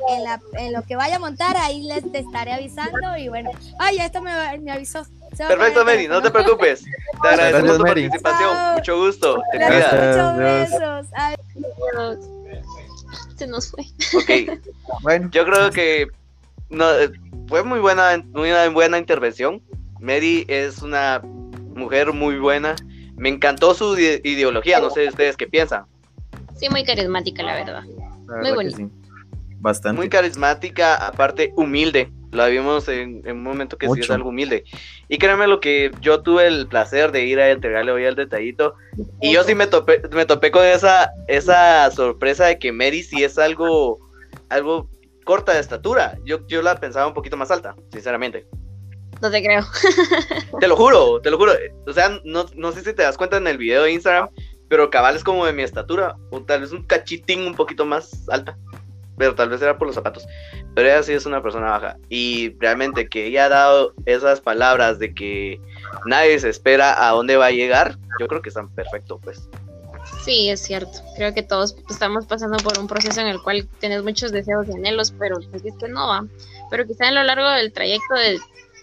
lo que vaya a montar, ahí les estaré avisando y bueno, ay, esto me, avisó. Perfecto, Mary, no te preocupes. [LAUGHS] Te agradecemos tu participación. Mucho gusto. Muchos besos. Se nos fue. Ok. [LAUGHS] bueno. Yo creo que no, fue muy buena, muy buena intervención. Mary es una mujer muy buena. Me encantó su ideología, no sé ustedes qué piensan. Sí, muy carismática, la verdad. muy bonita. Bastante. Muy carismática, aparte humilde. La vimos en, un momento que sí es algo humilde. Y créanme lo que yo tuve el placer de ir a entregarle hoy al detallito. Y yo sí me topé, me topé con esa, esa sorpresa de que Mary sí es algo, algo corta de estatura. Yo, yo la pensaba un poquito más alta, sinceramente. No te creo. [LAUGHS] te lo juro, te lo juro. O sea, no, no sé si te das cuenta en el video de Instagram, pero cabal es como de mi estatura, o tal vez un cachitín un poquito más alta, pero tal vez era por los zapatos. Pero ella sí es una persona baja. Y realmente que ella ha dado esas palabras de que nadie se espera a dónde va a llegar, yo creo que están perfecto, pues. Sí, es cierto. Creo que todos estamos pasando por un proceso en el cual tienes muchos deseos y anhelos, pero pues es que no va. Pero quizá a lo largo del trayecto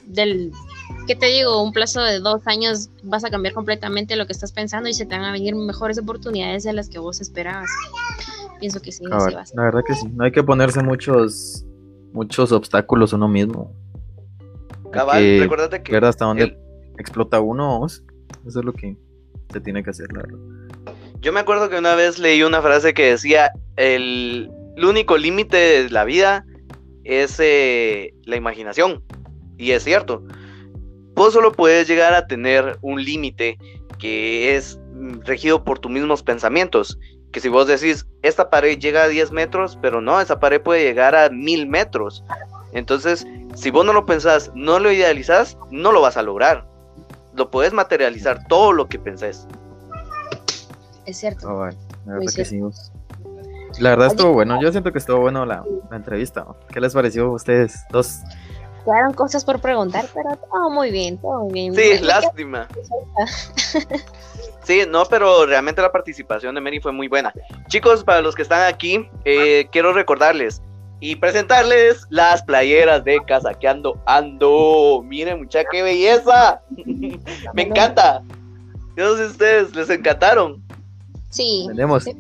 del, ¿qué te digo? Un plazo de dos años vas a cambiar completamente lo que estás pensando y se te van a venir mejores oportunidades de las que vos esperabas. Pienso que sí, así va La verdad que sí. No hay que ponerse muchos, muchos obstáculos uno mismo. Cabal, recuérdate que. Ver hasta dónde explota uno. Eso es lo que se tiene que hacer, la verdad. Yo me acuerdo que una vez leí una frase que decía, el, único límite de la vida es eh, la imaginación. Y es cierto. Vos solo puedes llegar a tener un límite que es regido por tus mismos pensamientos. Que si vos decís, esta pared llega a 10 metros, pero no, esa pared puede llegar a 1000 metros. Entonces, si vos no lo pensás, no lo idealizás, no lo vas a lograr. Lo puedes materializar todo lo que pensés es cierto. Oh, la verdad que sí. La verdad estuvo bueno. Yo siento que estuvo bueno la, entrevista. ¿Qué les pareció a ustedes dos? Quedaron cosas por preguntar, pero todo muy bien, todo muy bien. Sí, lástima. [LAUGHS] Sí, no, pero realmente la participación de Mary fue muy buena. Chicos, para los que están aquí, eh, quiero recordarles y presentarles las playeras de Casaqueando Ando. Miren, mucha qué belleza. [LAUGHS] Me encanta. Yo no sé si ustedes les encantaron. Sí. Vendemos. [LAUGHS]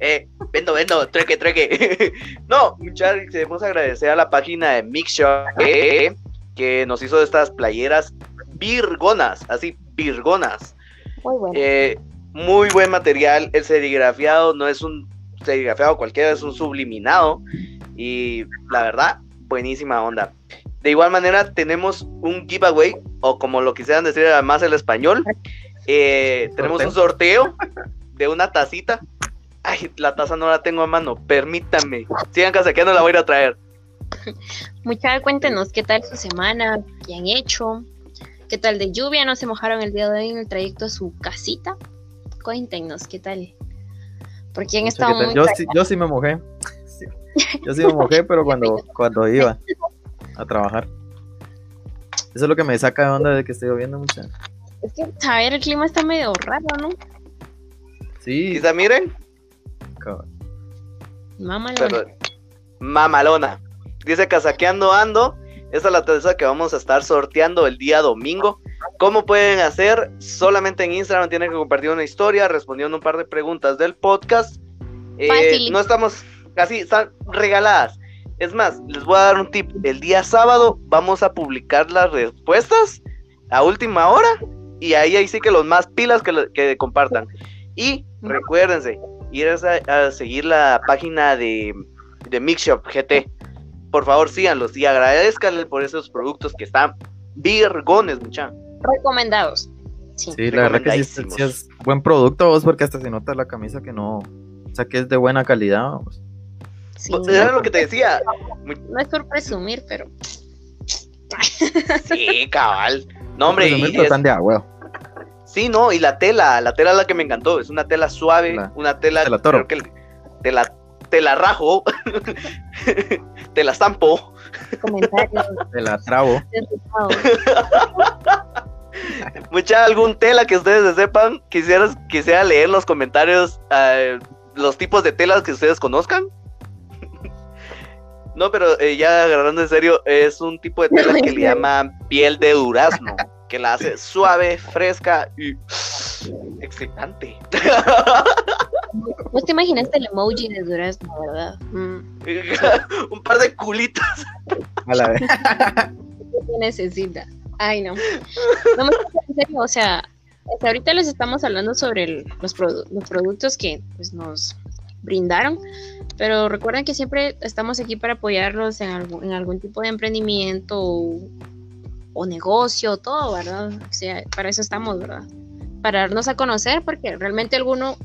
eh, vendo, vendo, treque, treque. [LAUGHS] no, muchas queremos agradecer a la página de Mixshop eh, que nos hizo estas playeras virgonas, así, virgonas. Muy bueno. Eh, muy buen material. El serigrafiado no es un serigrafiado cualquiera, es un subliminado. Y la verdad, buenísima onda. De igual manera, tenemos un giveaway, o como lo quisieran decir además el español. Eh, tenemos un sorteo de una tacita. Ay, la taza no la tengo a mano, permítanme. Sigan casaqueando, la voy a ir a traer. Mucha, cuéntenos qué tal su semana, qué han hecho, qué tal de lluvia, no se mojaron el día de hoy en el trayecto a su casita. Cuéntenos qué tal. Porque han estado muy yo, sí, yo sí me mojé. [LAUGHS] Yo sí me mojé, pero cuando, cuando iba a trabajar. Eso es lo que me saca de onda de que estoy lloviendo mucho. Es que, a ver, el clima está medio raro, ¿no? Sí. Quizá miren. Mamalona. mamalona. Dice Casaqueando Ando. Esta es la tercera que vamos a estar sorteando el día domingo. ¿Cómo pueden hacer? Solamente en Instagram tienen que compartir una historia respondiendo un par de preguntas del podcast. Eh, no estamos casi, están regaladas. Es más, les voy a dar un tip. El día sábado vamos a publicar las respuestas a última hora y ahí, ahí sí que los más pilas que, que compartan. Y recuérdense, ir a, seguir la página de, de Mixshop GT. Por favor, síganlos y agradezcanle por esos productos que están virgones, mucha. Recomendados. Sí, la verdad que sí, es buen producto vos, porque hasta se nota la camisa que no, o sea, que es de buena calidad. Sí, pues, era lo que te decía. No es por presumir, pero. Sí, cabal. No, hombre, y es... de agua. Sí, no, y la tela, la tela es la que me encantó, es una tela suave, una tela, la toro. que te la, te la rajo, [LAUGHS] te la estampo. Te la [LAUGHS] trabo. Mucha algún tela que ustedes sepan, quisieras, quisiera leer los comentarios, uh, los tipos de telas que ustedes conozcan. no, pero eh, ya agarrando en serio, es un tipo de tela que le llaman piel de durazno que la hace suave, fresca y excitante. [LAUGHS] ¿Vos te imaginaste el emoji de durazno, verdad? Mm. [LAUGHS] Un par de culitos. A la vez. [LAUGHS] ¿Qué necesita? Ay, no. No me en serio, o sea, ahorita les estamos hablando sobre los, los productos que pues, nos brindaron, pero recuerden que siempre estamos aquí para apoyarlos en algún, en algún tipo de emprendimiento o o negocio, todo, ¿verdad? O sea, para eso estamos, ¿verdad? Para darnos a conocer, porque realmente alguno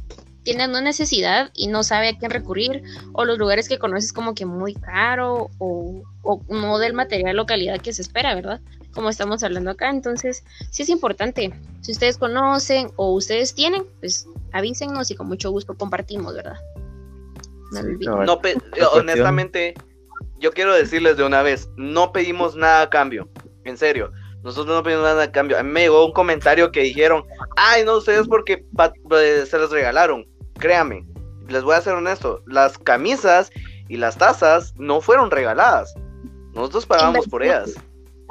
tiene una necesidad y no sabe a quién recurrir, o los lugares que conoces como que muy caro, o, o no del material o calidad que se espera, ¿verdad? Como estamos hablando acá, entonces sí es importante. Si ustedes conocen o ustedes tienen, pues avísennos y con mucho gusto compartimos, ¿verdad? No, no honestamente, yo quiero decirles de una vez, no pedimos nada a cambio. En serio, Nosotros no pedimos nada a cambio. A mí me llegó un comentario que dijeron, ay, no, ustedes porque pues, se les regalaron. Créame, les voy a ser honesto, las camisas y las tazas no fueron regaladas. Nosotros pagamos por ellas.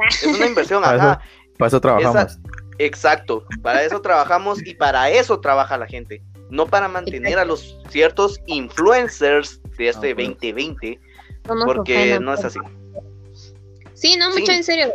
Es una inversión, [LAUGHS] ajá. para eso trabajamos. exacto, para eso trabajamos y para eso trabaja la gente. No para mantener a los ciertos influencers de este 2020, porque no es así. Sí, no, mucho en serio.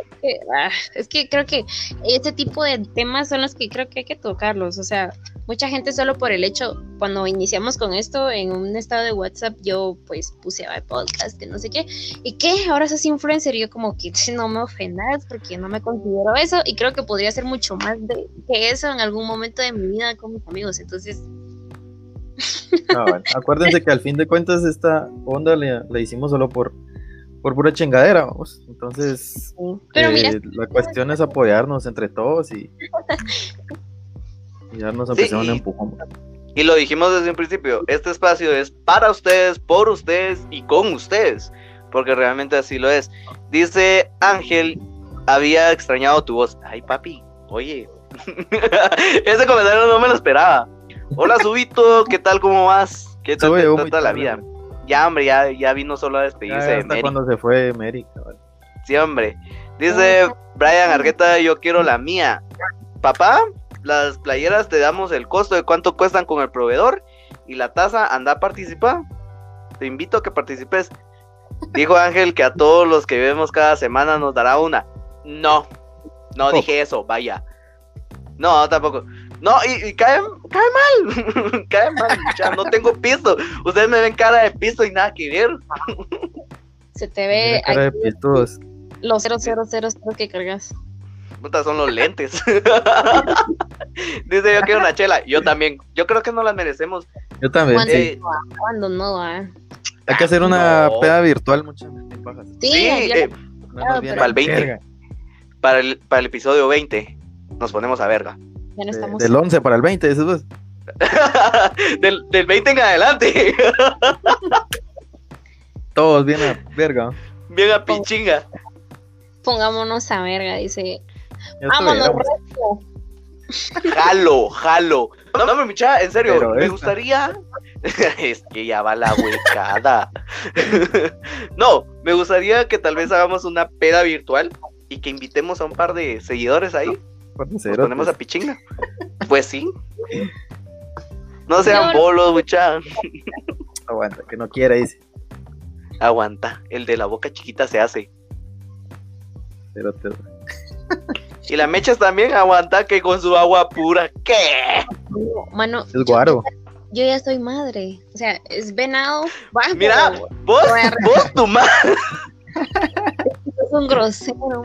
Ah, es que creo que este tipo de temas son los que creo que hay que tocarlos. O sea, mucha gente solo por el hecho, cuando iniciamos con esto en un estado de WhatsApp, yo pues puse a podcast, que no sé qué. ¿Y qué? Ahora sos influencer. Y yo como que no me ofendas porque no me considero eso. Y creo que podría ser mucho más de, que eso en algún momento de mi vida con mis amigos. Entonces... Ah, Acuérdense que al fin de cuentas esta onda la hicimos solo por por pura chingadera, vamos. Entonces, eh, la cuestión es apoyarnos entre todos y, y darnos a sí, un empujón. Y lo dijimos desde un principio, este espacio es para ustedes, por ustedes y con ustedes, porque realmente así lo es. Dice Ángel, había extrañado tu voz. Ay, papi, oye, [LAUGHS] ese comentario no me lo esperaba. Hola, Subito, ¿qué tal? ¿Cómo vas? ¿Qué tal te trata la vida? Ya, hombre, ya, ya vino solo a despedirse de Mary. cuando se fue Mary, Sí, hombre. Dice Brian Argueta, yo quiero la mía. Papá, las playeras te damos el costo de cuánto cuestan con el proveedor y la tasa anda a participar. Te invito a que participes. Dijo Ángel que a todos los que vemos cada semana nos dará una. No, no oh. dije eso, vaya. No, tampoco. No, y, cae, cae mal. [LAUGHS] cae mal. Ya no tengo piso. Ustedes me ven cara de piso y nada que ver. Se te ve. Cara de pistos. Los 0000 que cargas. Puta, son los lentes. [LAUGHS] Dice yo quiero una chela. Yo también. Yo creo que no las merecemos. Yo también. ¿Cuándo, no? Ah? Hay que hacer una peda virtual, muchas Sí, sí eh, para el 20. Para el, para el episodio 20. Nos ponemos a verga. Del 11 para el 20, eso es. del, del 20 en adelante. [LAUGHS] Todos bien a verga. Bien a pinchinga. Pongámonos a verga, dice. Vámonos, Jalo, jalo. No, no, me en serio, me gustaría. [LAUGHS] es que ya va la huecada. [LAUGHS] no, me gustaría que tal vez hagamos una peda virtual y que invitemos a un par de seguidores ahí nos ponemos a pichinga. Pues sí. No sean bolos, muchachos. Aguanta, que no quiera, dice. Aguanta, el de la boca chiquita se hace. Pero te... Y la mechas también aguanta que con su agua pura. ¿Qué? Mano. Es guaro. Yo, ya estoy madre. O sea, es venado. Mira, vos, vos tu madre. [LAUGHS] un grosero, [LAUGHS]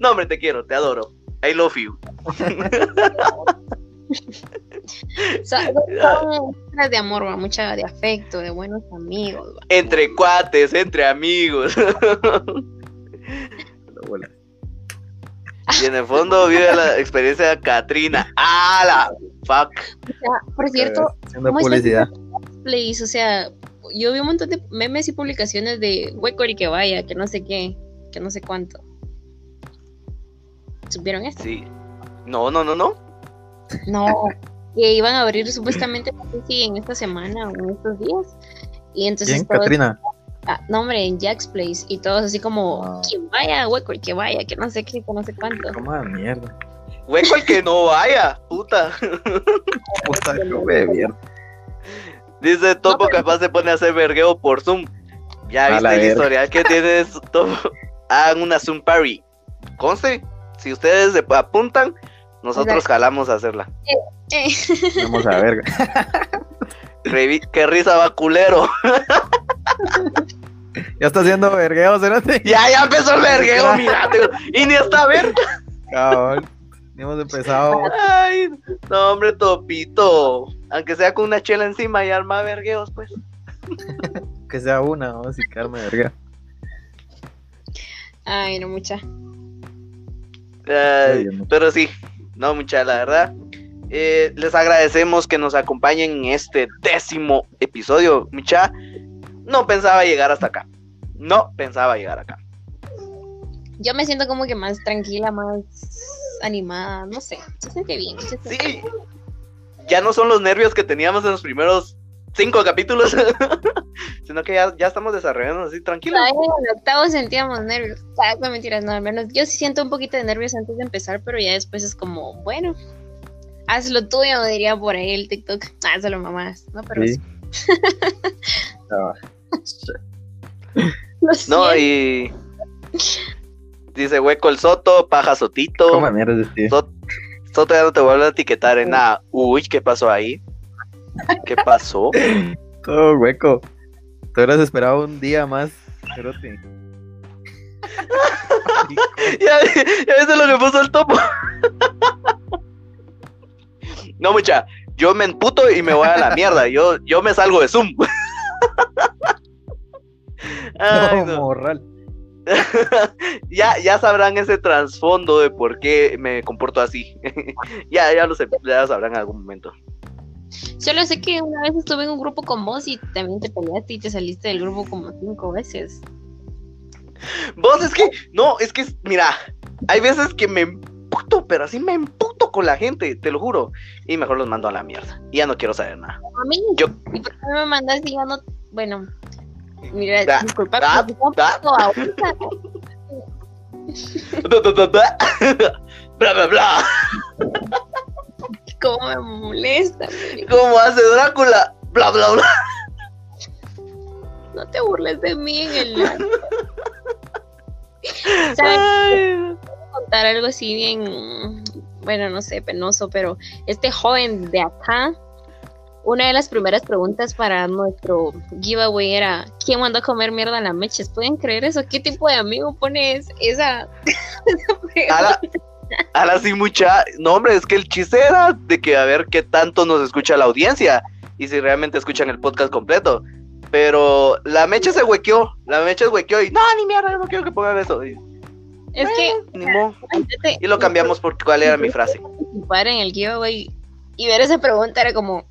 no, hombre, te quiero, te adoro. I love you. [LAUGHS] son [LAUGHS] de amor, mucha de afecto, de buenos amigos. Entre cuates, entre amigos. Y en el fondo vive la experiencia de Katrina. ¡Ah, la fuck! por cierto, haciendo publicidad. o sea, yo vi un montón de memes y publicaciones de hueco y que vaya, que no sé qué, que no sé cuánto. ¿Supieron esto? Sí. No, no, no, no. No, que iban a abrir supuestamente, no sé si en esta semana o en estos días. Y entonces. ¿Quién, Katrina? Ah, no, hombre, en Jack's Place. Y todos así como, ah. que vaya, hueco y que vaya, que no sé qué, que no sé cuánto. Como mierda. Hueco el que no vaya, puta. puta, que mierda. Dice Topo capaz se pone a hacer vergueo por Zoom. Ya viste el historial que tienes, Topo. Hagan una Zoom party. Conste, si ustedes se apuntan, nosotros jalamos a hacerla. Eh, eh. [LAUGHS] Vamos a ver. [LAUGHS] Qué risa va culero. [LAUGHS] ya está haciendo vergueo, ¿no? Ya, ya empezó el vergueo, mira. Y ni está ver. Cabrón. Hemos empezado. Ay, no, hombre, topito. Aunque sea con una chela encima y arma vergueos, pues. [LAUGHS] que sea una, vamos a arma verga. Ay, no, mucha. pero sí, no, mucha, la verdad. Eh, les agradecemos que nos acompañen en este décimo episodio. Mucha, no pensaba llegar hasta acá. No pensaba llegar acá. yo me siento como que más tranquila, más animada, no sé, se siente bien. sí, ya no son los nervios que teníamos en los primeros cinco capítulos, [LAUGHS] sino que ya, ya estamos desarrollando así tranquilos. En el octavo sentíamos nervios. Ah, no mentiras, no, al menos yo sí siento un poquito de nervios antes de empezar, pero ya después es como, bueno, haz lo tuyo, diría por ahí el TikTok. Hazlo mamás, ¿no? Pero sí. [LAUGHS] no, [LAUGHS] y dice hueco el soto, paja sotito. ¿Cómo de Soto ya no te vuelve a etiquetar en nada. Uy, ¿qué pasó ahí? ¿Qué pasó? [LAUGHS] Todo hueco. Te hubieras esperado un día más, Cerote. [LAUGHS] ya, ya viste lo que puso el topo. [LAUGHS] no, mucha, yo me emputo y me voy a la mierda. Yo, yo me salgo de Zoom. Ay, no, morral. [LAUGHS] ya, ya sabrán ese trasfondo de por qué me comporto así. [LAUGHS] ya, ya lo ya sabrán en algún momento. Solo sé que una vez estuve en un grupo con vos y también te peleaste y te saliste del grupo como cinco veces. Vos es que, no, es que, mira, hay veces que me emputo, pero así me emputo con la gente, te lo juro. Y mejor los mando a la mierda. Y ya no quiero saber nada. A mí, Yo... ¿y por qué me mandaste y ya no, bueno, mira, da, disculpa, da, da. bla, bla, bla. Cómo me molesta. ¿Cómo hace Drácula? Bla, bla, bla. No te burles de mí en el. [LAUGHS] ¿Sabes? contar algo así bien. Bueno, no sé, penoso, pero este joven de acá. Una de las primeras preguntas para nuestro giveaway era ¿Quién mandó a comer mierda a la meches? ¿Pueden creer eso? ¿Qué tipo de amigo pones esa, [LAUGHS] esa? Ahora sí, mucha. No, hombre, es que el chiste era de que a ver qué tanto nos escucha la audiencia y si realmente escuchan el podcast completo. Pero la mecha se huequeó, la mecha se huequeó y no, ni mierda, yo no quiero que pongan eso. es que. Ni Y lo cambiamos por cuál era mi frase. Para en el giveaway y ver esa pregunta era como.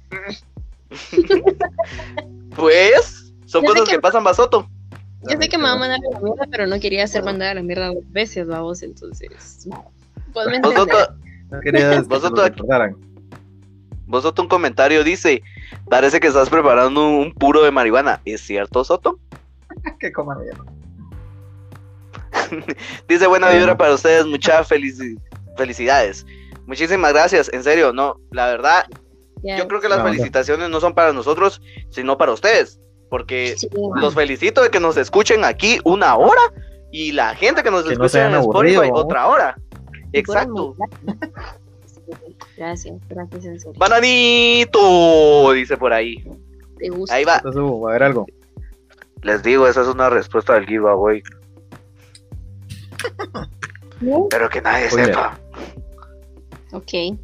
[LAUGHS] pues, son cosas que, pasan, Basoto. Yo sé que me va a mandar a la mierda, pero no quería hacer mandar a la mierda dos veces, vamos, entonces. Vosotros, vosotros un comentario dice, parece que estás preparando un puro de marihuana. ¿Es cierto, Soto? [LAUGHS] Qué [LAUGHS] dice, buena vibra para ustedes, muchas felicidades. Muchísimas gracias, en serio, no, la verdad, yo creo que las felicitaciones no son para nosotros, sino para ustedes, porque los felicito de que nos escuchen aquí una hora y la gente que nos escucha en Spotify otra hora. Exacto. [LAUGHS] Gracias, gracias, en serio. Bananito, dice por ahí. ¿Te gusta? Ahí va. a ver algo. Les digo, esa es una respuesta del giveaway. Pero que nadie sepa. Ok. okay.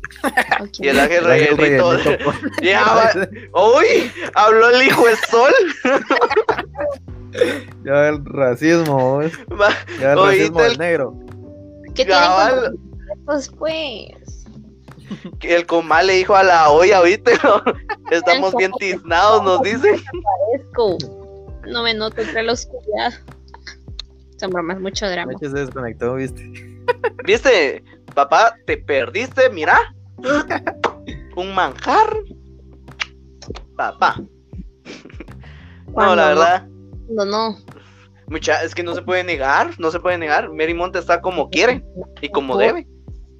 Y el ángel rellenito. ya, uy, habló el hijo del sol. ya el racismo. Ya el racismo del negro. ¿Qué tienen pues, pues? Que el comal le dijo a la olla, ¿viste? Estamos bien tiznados, nos dicen. No me noto entre la oscuridad. Son bromas, mucho drama. se desconectó, ¿viste? ¿Viste? Papá, te perdiste, mira. Un manjar. Papá. No, la verdad. No, no. Mucha, es que no se puede negar, no se puede negar. Mary Monte está como quiere y como debe.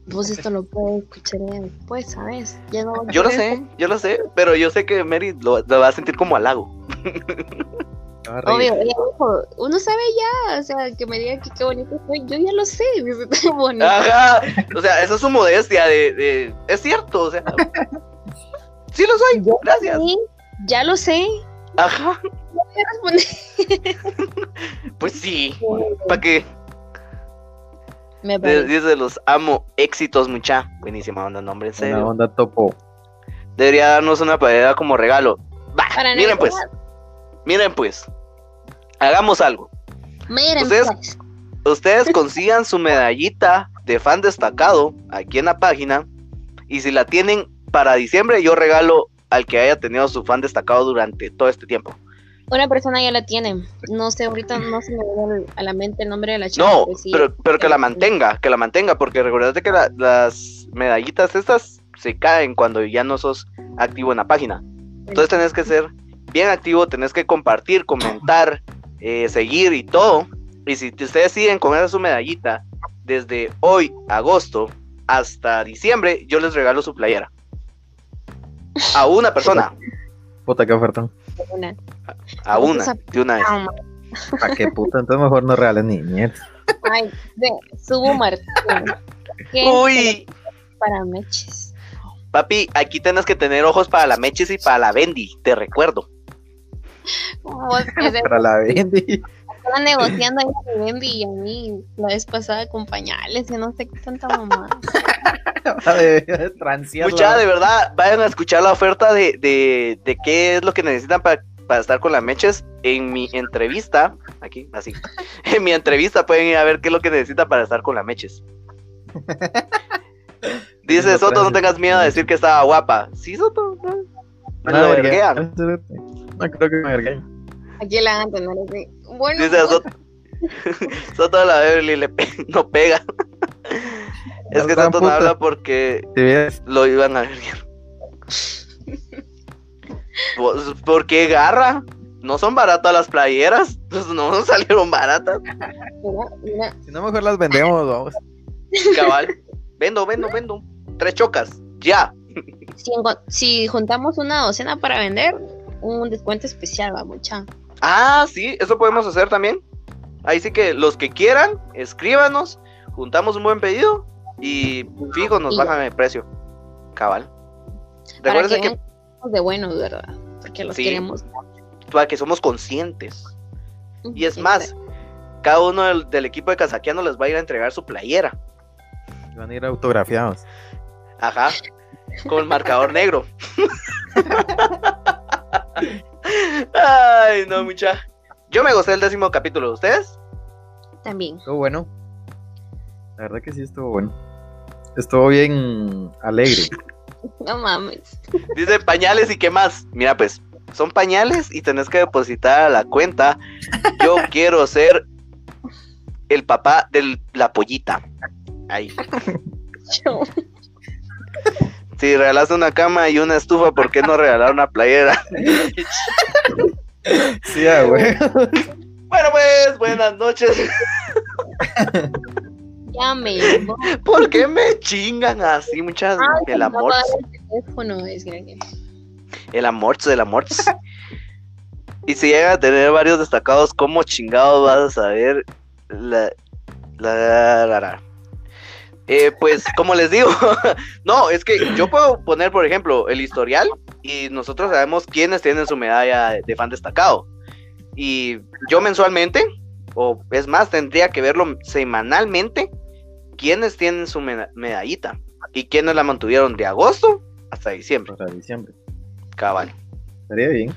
Vos esto lo puedes escuchar después, ¿sabes? yo lo sé, yo lo sé, pero yo sé que Mary lo, va a sentir como halago. [LAUGHS] Obvio, uno sabe ya, o sea, que me diga que qué bonito soy, yo ya lo sé, [LAUGHS] bonito. Ajá, o sea, eso es su modestia de, de es cierto, o sea, [LAUGHS] sí lo soy, gracias. ya lo sé, Ajá. [LAUGHS] pues sí. ¿Para qué? Me Dice los amo éxitos, mucha. Buenísima onda, nombre, en serio. Una onda topo. Debería darnos una paella como regalo. miren pues. Miren pues. Hagamos algo. Miren ustedes, pues. Ustedes [LAUGHS] consigan su medallita de fan destacado aquí en la página. Y si la tienen para diciembre, yo regalo al que haya tenido su fan destacado durante todo este tiempo. Una persona ya la tiene. No sé, ahorita no se me viene a la mente el nombre de la chica. No, pero, pero, que la mantenga, que la mantenga, porque recordate que las medallitas estas se caen cuando ya no sos activo en la página. Entonces tenés que ser bien activo, tenés que compartir, comentar, eh, seguir y todo. Y si ustedes siguen con esa su medallita desde hoy, agosto, hasta diciembre, yo les regalo su playera. A una persona. Puta, qué oferta. Una. A, una, de una vez. ¿A qué puta? Entonces mejor no regales ni mierda. Ay, de, subo Martín. Uy. Para meches. Papi, aquí tienes que tener ojos para la meches y para la bendy, te recuerdo. [LAUGHS] [LAUGHS] para la bendy. Estaba [LAUGHS] negociando ahí Bendy y a mí la vez pasada con pañales y no sé qué tanta mamá. Mucha, de verdad, vayan a escuchar la oferta de, de, de qué es lo que necesitan para, para estar con las meches en mi entrevista. Aquí, así. En mi entrevista pueden ir a ver qué es lo que necesitan para estar con las meches. Dice Soto, no tengas miedo de decir que estaba guapa. Sí, Soto. No, no, no, no creo que me vergüen. Aquí la van a tener así. Bueno. Dice [LAUGHS] Soto. Soto la Beverly le [LAUGHS] no pega. [LAUGHS] es que Soto no habla porque lo iban a ver. ¿Por qué garra? No son baratas las playeras. Pues no salieron baratas. Si no, mejor las vendemos, vamos. Cabal. Vendo, vendo, vendo. Tres chocas. Ya. Si, si juntamos una docena para vender, un descuento especial va mucha. Ah, sí, eso podemos hacer también. Ahí sí que los que quieran, escríbanos, juntamos un buen pedido y fijo, nos bajan el precio. Cabal. Recuerden que, de bueno, ¿verdad? Porque los queremos. Para que somos conscientes. Y es más, cada uno del, equipo de Casaquiano les va a ir a entregar su playera. Van a ir autografiados. Ajá. Con el marcador negro. [LAUGHS] Ay, no, mucha. Yo me gocé el décimo capítulo, ¿de ustedes? También. Estuvo bueno. La verdad que sí estuvo bueno. Estuvo bien alegre. [LAUGHS] No mames. Dice pañales y qué más. Mira, pues, son pañales y tenés que depositar a la cuenta. Yo [LAUGHS] quiero ser el papá de la pollita. Ahí. [LAUGHS] Si regalaste una cama y una estufa, ¿por qué no regalar una playera? [LAUGHS] sí, ah, güey. Bueno, pues, buenas noches. Ya me. ¿Por qué me chingan así muchas? el amor. El amor, el amor. y si llega a tener varios destacados, ¿cómo chingados vas a saber la, la, la, la eh, pues, como les digo, [LAUGHS] no, es que yo puedo poner, por ejemplo, el historial y nosotros sabemos quiénes tienen su medalla de fan destacado. Y yo mensualmente, o es más, tendría que verlo semanalmente, quiénes tienen su medallita y quiénes la mantuvieron de agosto hasta diciembre. Hasta diciembre. Cabal. Estaría bien.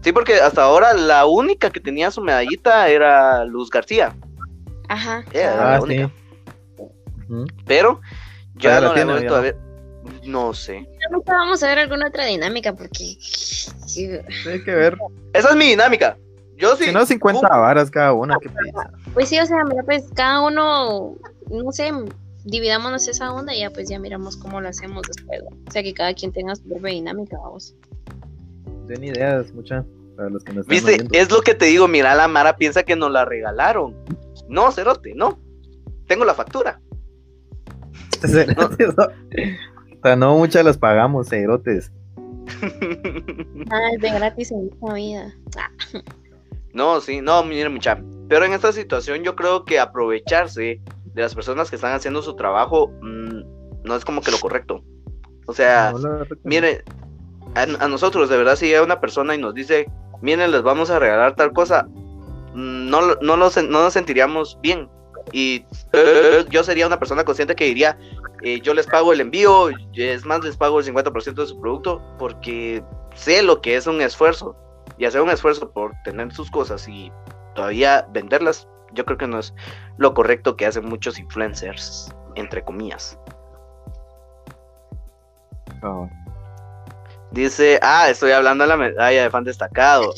Sí, porque hasta ahora la única que tenía su medallita era Luz García. Ajá. Era la única. Pero ya no la he vuelto a ver. No sé. Vamos a ver alguna otra dinámica porque. Hay que ver. Esa es mi dinámica. Yo sí. Si no, 50 varas cada una. ¿qué pues sí, o sea, mira, pues cada uno, no sé, dividámonos esa onda y ya pues ya miramos cómo lo hacemos después. O sea, que cada quien tenga su propia dinámica, vamos. Den ideas, mucha. Para los que nos Viste, es lo que te digo, mira, la Mara piensa que nos la regalaron. No, Cerote, no. Tengo la factura. [LAUGHS] No, no muchas las pagamos, cerotes. Ah, es [LAUGHS] de gratis en esta vida. No, sí, no, mire mucha. Pero en esta situación yo creo que aprovecharse de las personas que están haciendo su trabajo mm, no es como que lo correcto. O sea, mire, a, nosotros de verdad si llega una persona y nos dice, miren, les vamos a regalar tal cosa, mm, no, no, no nos sentiríamos bien. Y yo sería una persona consciente que diría, eh, yo les pago el envío, es más, les pago el 50% de su producto, porque sé lo que es un esfuerzo. Y hacer un esfuerzo por tener sus cosas y todavía venderlas, yo creo que no es lo correcto que hacen muchos influencers, entre comillas. Dice, ah, estoy hablando de la medalla de fan destacado.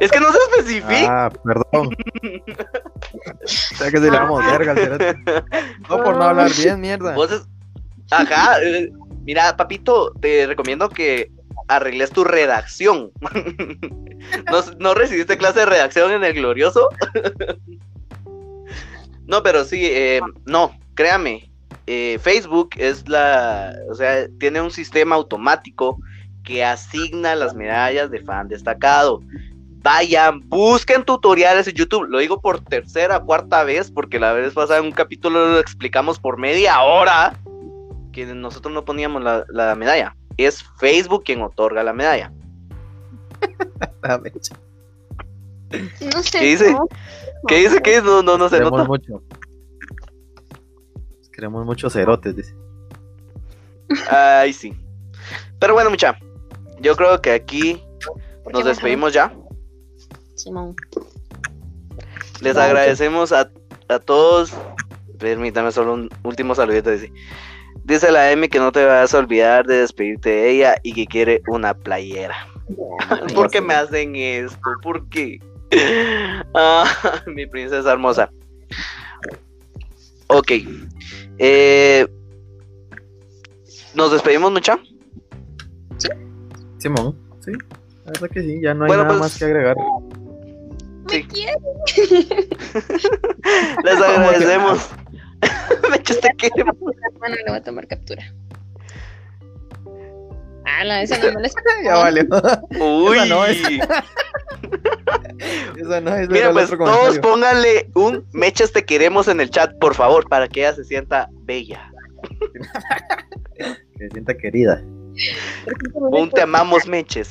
Es que no se especifica. Ah, perdón. [LAUGHS] o sea que se le damos verga No por no hablar bien, mierda. Ajá, eh, mira, papito, te recomiendo que arregles tu redacción. [LAUGHS] ¿No, recibiste clase de redacción en el glorioso? [LAUGHS] no, pero sí, eh, no, créame, eh, Facebook es la, o sea, tiene un sistema automático que asigna las medallas de fan destacado. Vayan, busquen tutoriales en YouTube. Lo digo por tercera, cuarta vez, porque la vez pasada en un capítulo lo explicamos por media hora que nosotros no poníamos la, medalla. Es Facebook quien otorga la medalla. no sé. ¿Qué dice? ¿Qué dice? ¿Qué dice? No, no, no se nota. Mucho. Queremos muchos cerotes, dice. Ay, sí. Pero bueno, mucha. Yo creo que aquí nos despedimos ya. Simón. Les agradecemos a, a, todos. Permítame solo un último saludito. Dice. dice la Emi que no te vas a olvidar de despedirte de ella y que quiere una playera. [LAUGHS] ¿Por qué me hacen esto? ¿Por qué? [LAUGHS] Ah, [LAUGHS] mi princesa hermosa. Ok. Eh, ¿Nos despedimos, mucha? Sí. Simón, sí. La verdad que sí, ya no hay nada pues, más que agregar. Sí. Les agradecemos. Me echaste que. Bueno, le voy a tomar captura. Ah, la esa no me la Ya valió. Uy. Esa no es. Esa no es. Mira, pues todos pónganle un mechas te queremos en el chat, por favor, para que ella se sienta bella. que se sienta querida. Un te amamos meches.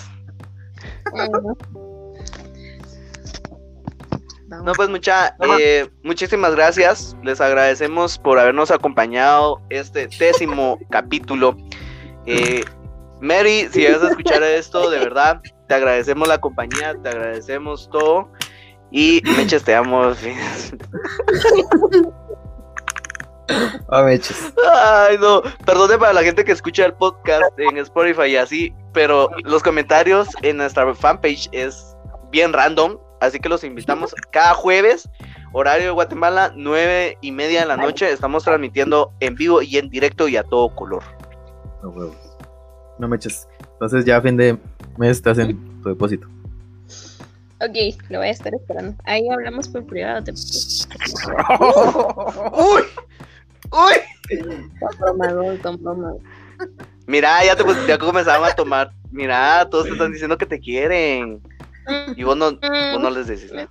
No, pues mucha, eh, muchísimas gracias. Les agradecemos por habernos acompañado este décimo [LAUGHS] capítulo. Eh, Mary, si vas a escuchar esto, de verdad, te agradecemos la compañía, te agradecemos todo. Y Meches, te amo. [LAUGHS] Meches. Ay, no. Perdone para la gente que escucha el podcast en Spotify y así, pero los comentarios en nuestra fanpage es bien random. Así que los invitamos cada jueves, horario de Guatemala, nueve y media de la noche. Estamos transmitiendo en vivo y en directo y a todo color. No huevos. No me eches. Entonces ya a fin de mes estás en tu depósito. Ok, lo voy a estar esperando. Ahí hablamos por privado. Te... [LAUGHS] ¡Uy! ¡Uy! Mira, ya te ya comenzaban a tomar. Mira, todos te están diciendo que te quieren. Y vos no, vos no les decís nada.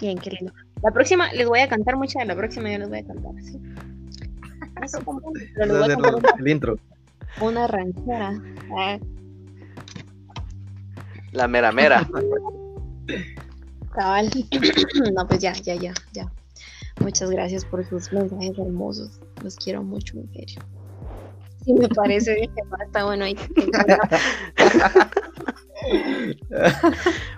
Bien, qué lindo. La próxima les voy a cantar mucha, la próxima yo les voy a cantar, ¿sí? el intro. Una ranchera. Ah. La mera mera. Cabal. [COUGHS] no, pues ya, ya, ya, ya. Muchas gracias por sus mensajes hermosos. Los quiero mucho, en serio. Sí, me parece que está bueno ahí. [LAUGHS]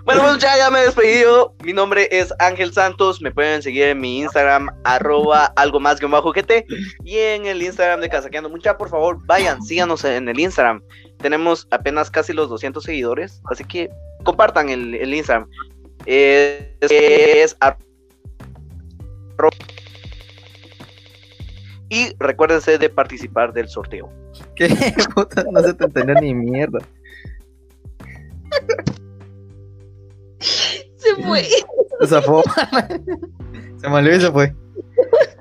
bueno, pues ya, ya me he despedido. Mi nombre es Ángel Santos. Me pueden seguir en mi Instagram, arroba algo más que bajo GT. Y en el Instagram de Casaqueando Mucha, por favor, vayan, síganos en el Instagram. Tenemos apenas casi los 200 seguidores. Así que compartan el, Instagram. es y recuérdense de participar del sorteo. ¿Qué [LAUGHS] puta? No se te entendió ni mierda. Se fue. Se zafó. se malió y se fue.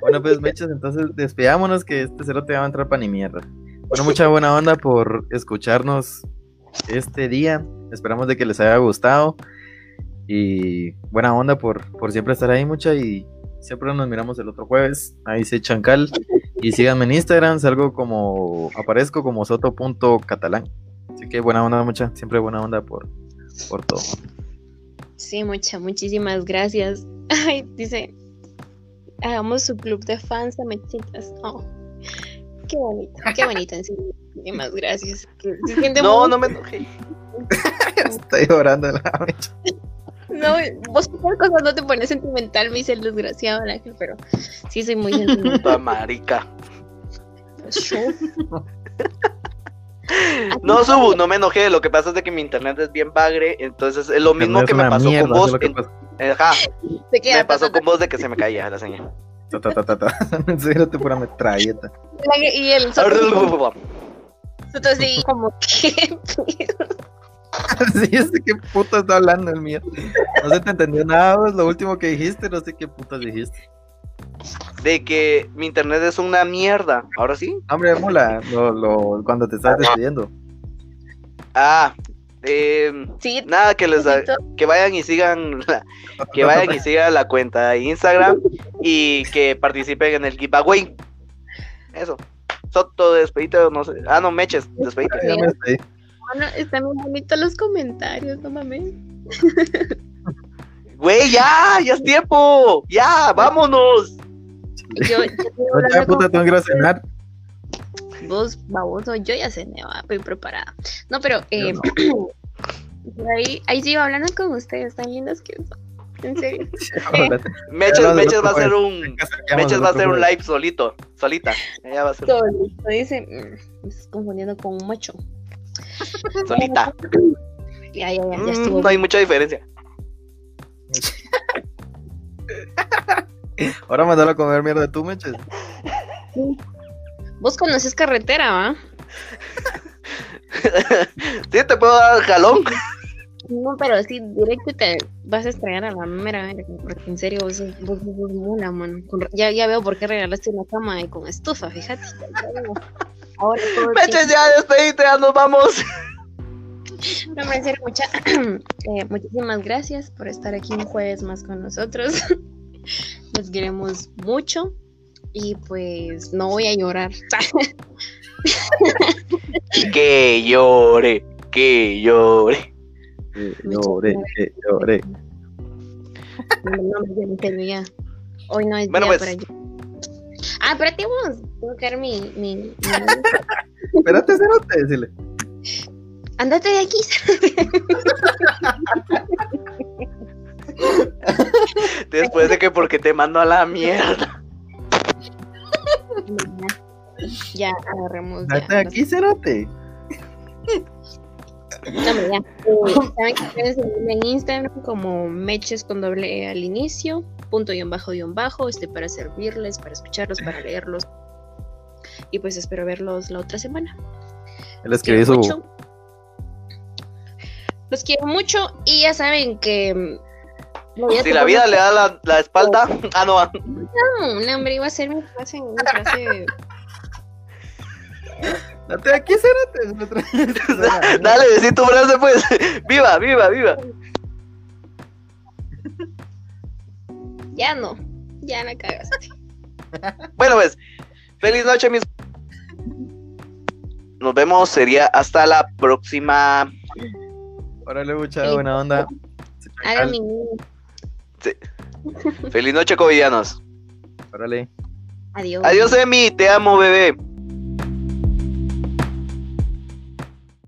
Bueno, pues mechas, entonces despidámonos que este cero te va a entrar para ni mierda. Bueno, mucha buena onda por escucharnos este día. Esperamos de que les haya gustado. Y buena onda por, por siempre estar ahí, mucha. Y siempre nos miramos el otro jueves. Ahí se chancal. Y síganme en Instagram, salgo como, aparezco como soto.catalán. Así que buena onda, mucha, siempre buena onda por, por todo. Sí, mucha, muchísimas gracias. [LAUGHS] Ay, dice, hagamos su club de fans mechitas. Oh, qué bonito, qué bonito, en serio. Muchísimas gracias. no, no me enojé. [LAUGHS] [LAUGHS] Estoy llorando la mecha. No, vos por cosas no te pones sentimental, me dice el desgraciado Ángel, pero sí soy muy sentimental. marica. Yo. [LAUGHS] No, Subu, no me enojé. Lo que pasa es de que mi internet es bien bagre. Entonces es lo mismo que me pasó con vos. Ajá. Me pasó con vos de que se me caía la señal. Ta, ta, ta, ta, [LAUGHS] En serio, te pura metralleta. Y el. Entonces, sí, como que. [LAUGHS] [LAUGHS] sí, es de qué puta está hablando el mío. No se te entendió nada, lo último que dijiste, no sé qué putas dijiste. De que mi internet es una mierda. ¿Ahora sí? Hombre, mola, lo, lo, cuando te estás despidiendo. Ah, eh, sí, nada que les que vayan y sigan que vayan y [LAUGHS] sigan la cuenta de Instagram y que participen en el giveaway. Eso. Soto, despedite, no sé. Ah, no, Meches, despedite. Bueno, están muy bonitos los comentarios, no mames. Güey, ya, ya es tiempo. Ya, vámonos. Yo, yo [LAUGHS] ya, puta, tengo que ir a cenar. Vos, baboso, yo ya cené, va, estoy preparada. No, pero eh, [CLEARS THROAT] ahí, ahí sigo hablando con ustedes, tan lindos que son. En serio. [LAUGHS] Meches, Meches va a hacer un Meches va a hacer un live solito, solita. Ella va a hacer. Solito, dice, mm, me estás confundiendo con un macho. [LAUGHS] Solita. Ya, ya, ya, ya mm, estuvo. no hay mucha diferencia. [LAUGHS] Ahora mandalo a comer mierda tú, Meches. Vos conoces carretera, ¿va? [LAUGHS] sí, te puedo dar jalón. No, pero sí, directo te vas a estrellar a la mera, porque en serio vos, vos, vos mula, mano. ya, ya veo por qué regalaste una cama y con estufa, fíjate. Ahora Meches, ya despedite, ya nos vamos. No, serio, mucha, eh, muchísimas gracias por estar aquí un jueves más con nosotros. Los queremos mucho y pues no voy a llorar. que llore, que llore. Que llore, que llore. No, no, no, Hoy no es bueno, día pues, para llorar. Ah, espérate vos, tengo que dar mi... mi, mi... [LAUGHS] espérate, cerote, decirle. Andate de aquí. [LAUGHS] Después de que porque te mando a la mierda. Ya, agarremos. Andate de aquí, cerote. No, ya. Eh, Saben que pueden seguirme en Instagram como meches con doble E al inicio, punto y bajo y bajo, este para servirles, para escucharlos, para [LAUGHS] leerlos. Y pues espero verlos la otra semana. Escribió su. Mucho. Los quiero mucho y ya saben que. mm, Si la vida le da la, la espalda. [LAUGHS] Ah, no. No, no, hombre, iba a ser mi frase. Mi frase. [LAUGHS] Aquí, cerote. Dale, decí tu frase, pues. Viva, viva, viva. Ya no, ya la cagaste. [LAUGHS] Bueno, pues. Feliz noche, mis. Nos vemos. Sería hasta la próxima. Órale, mucha buena onda. Haga mi. Sí. Feliz noche, covidianos. Órale. Adiós. Adiós, Emi. Te amo, bebé.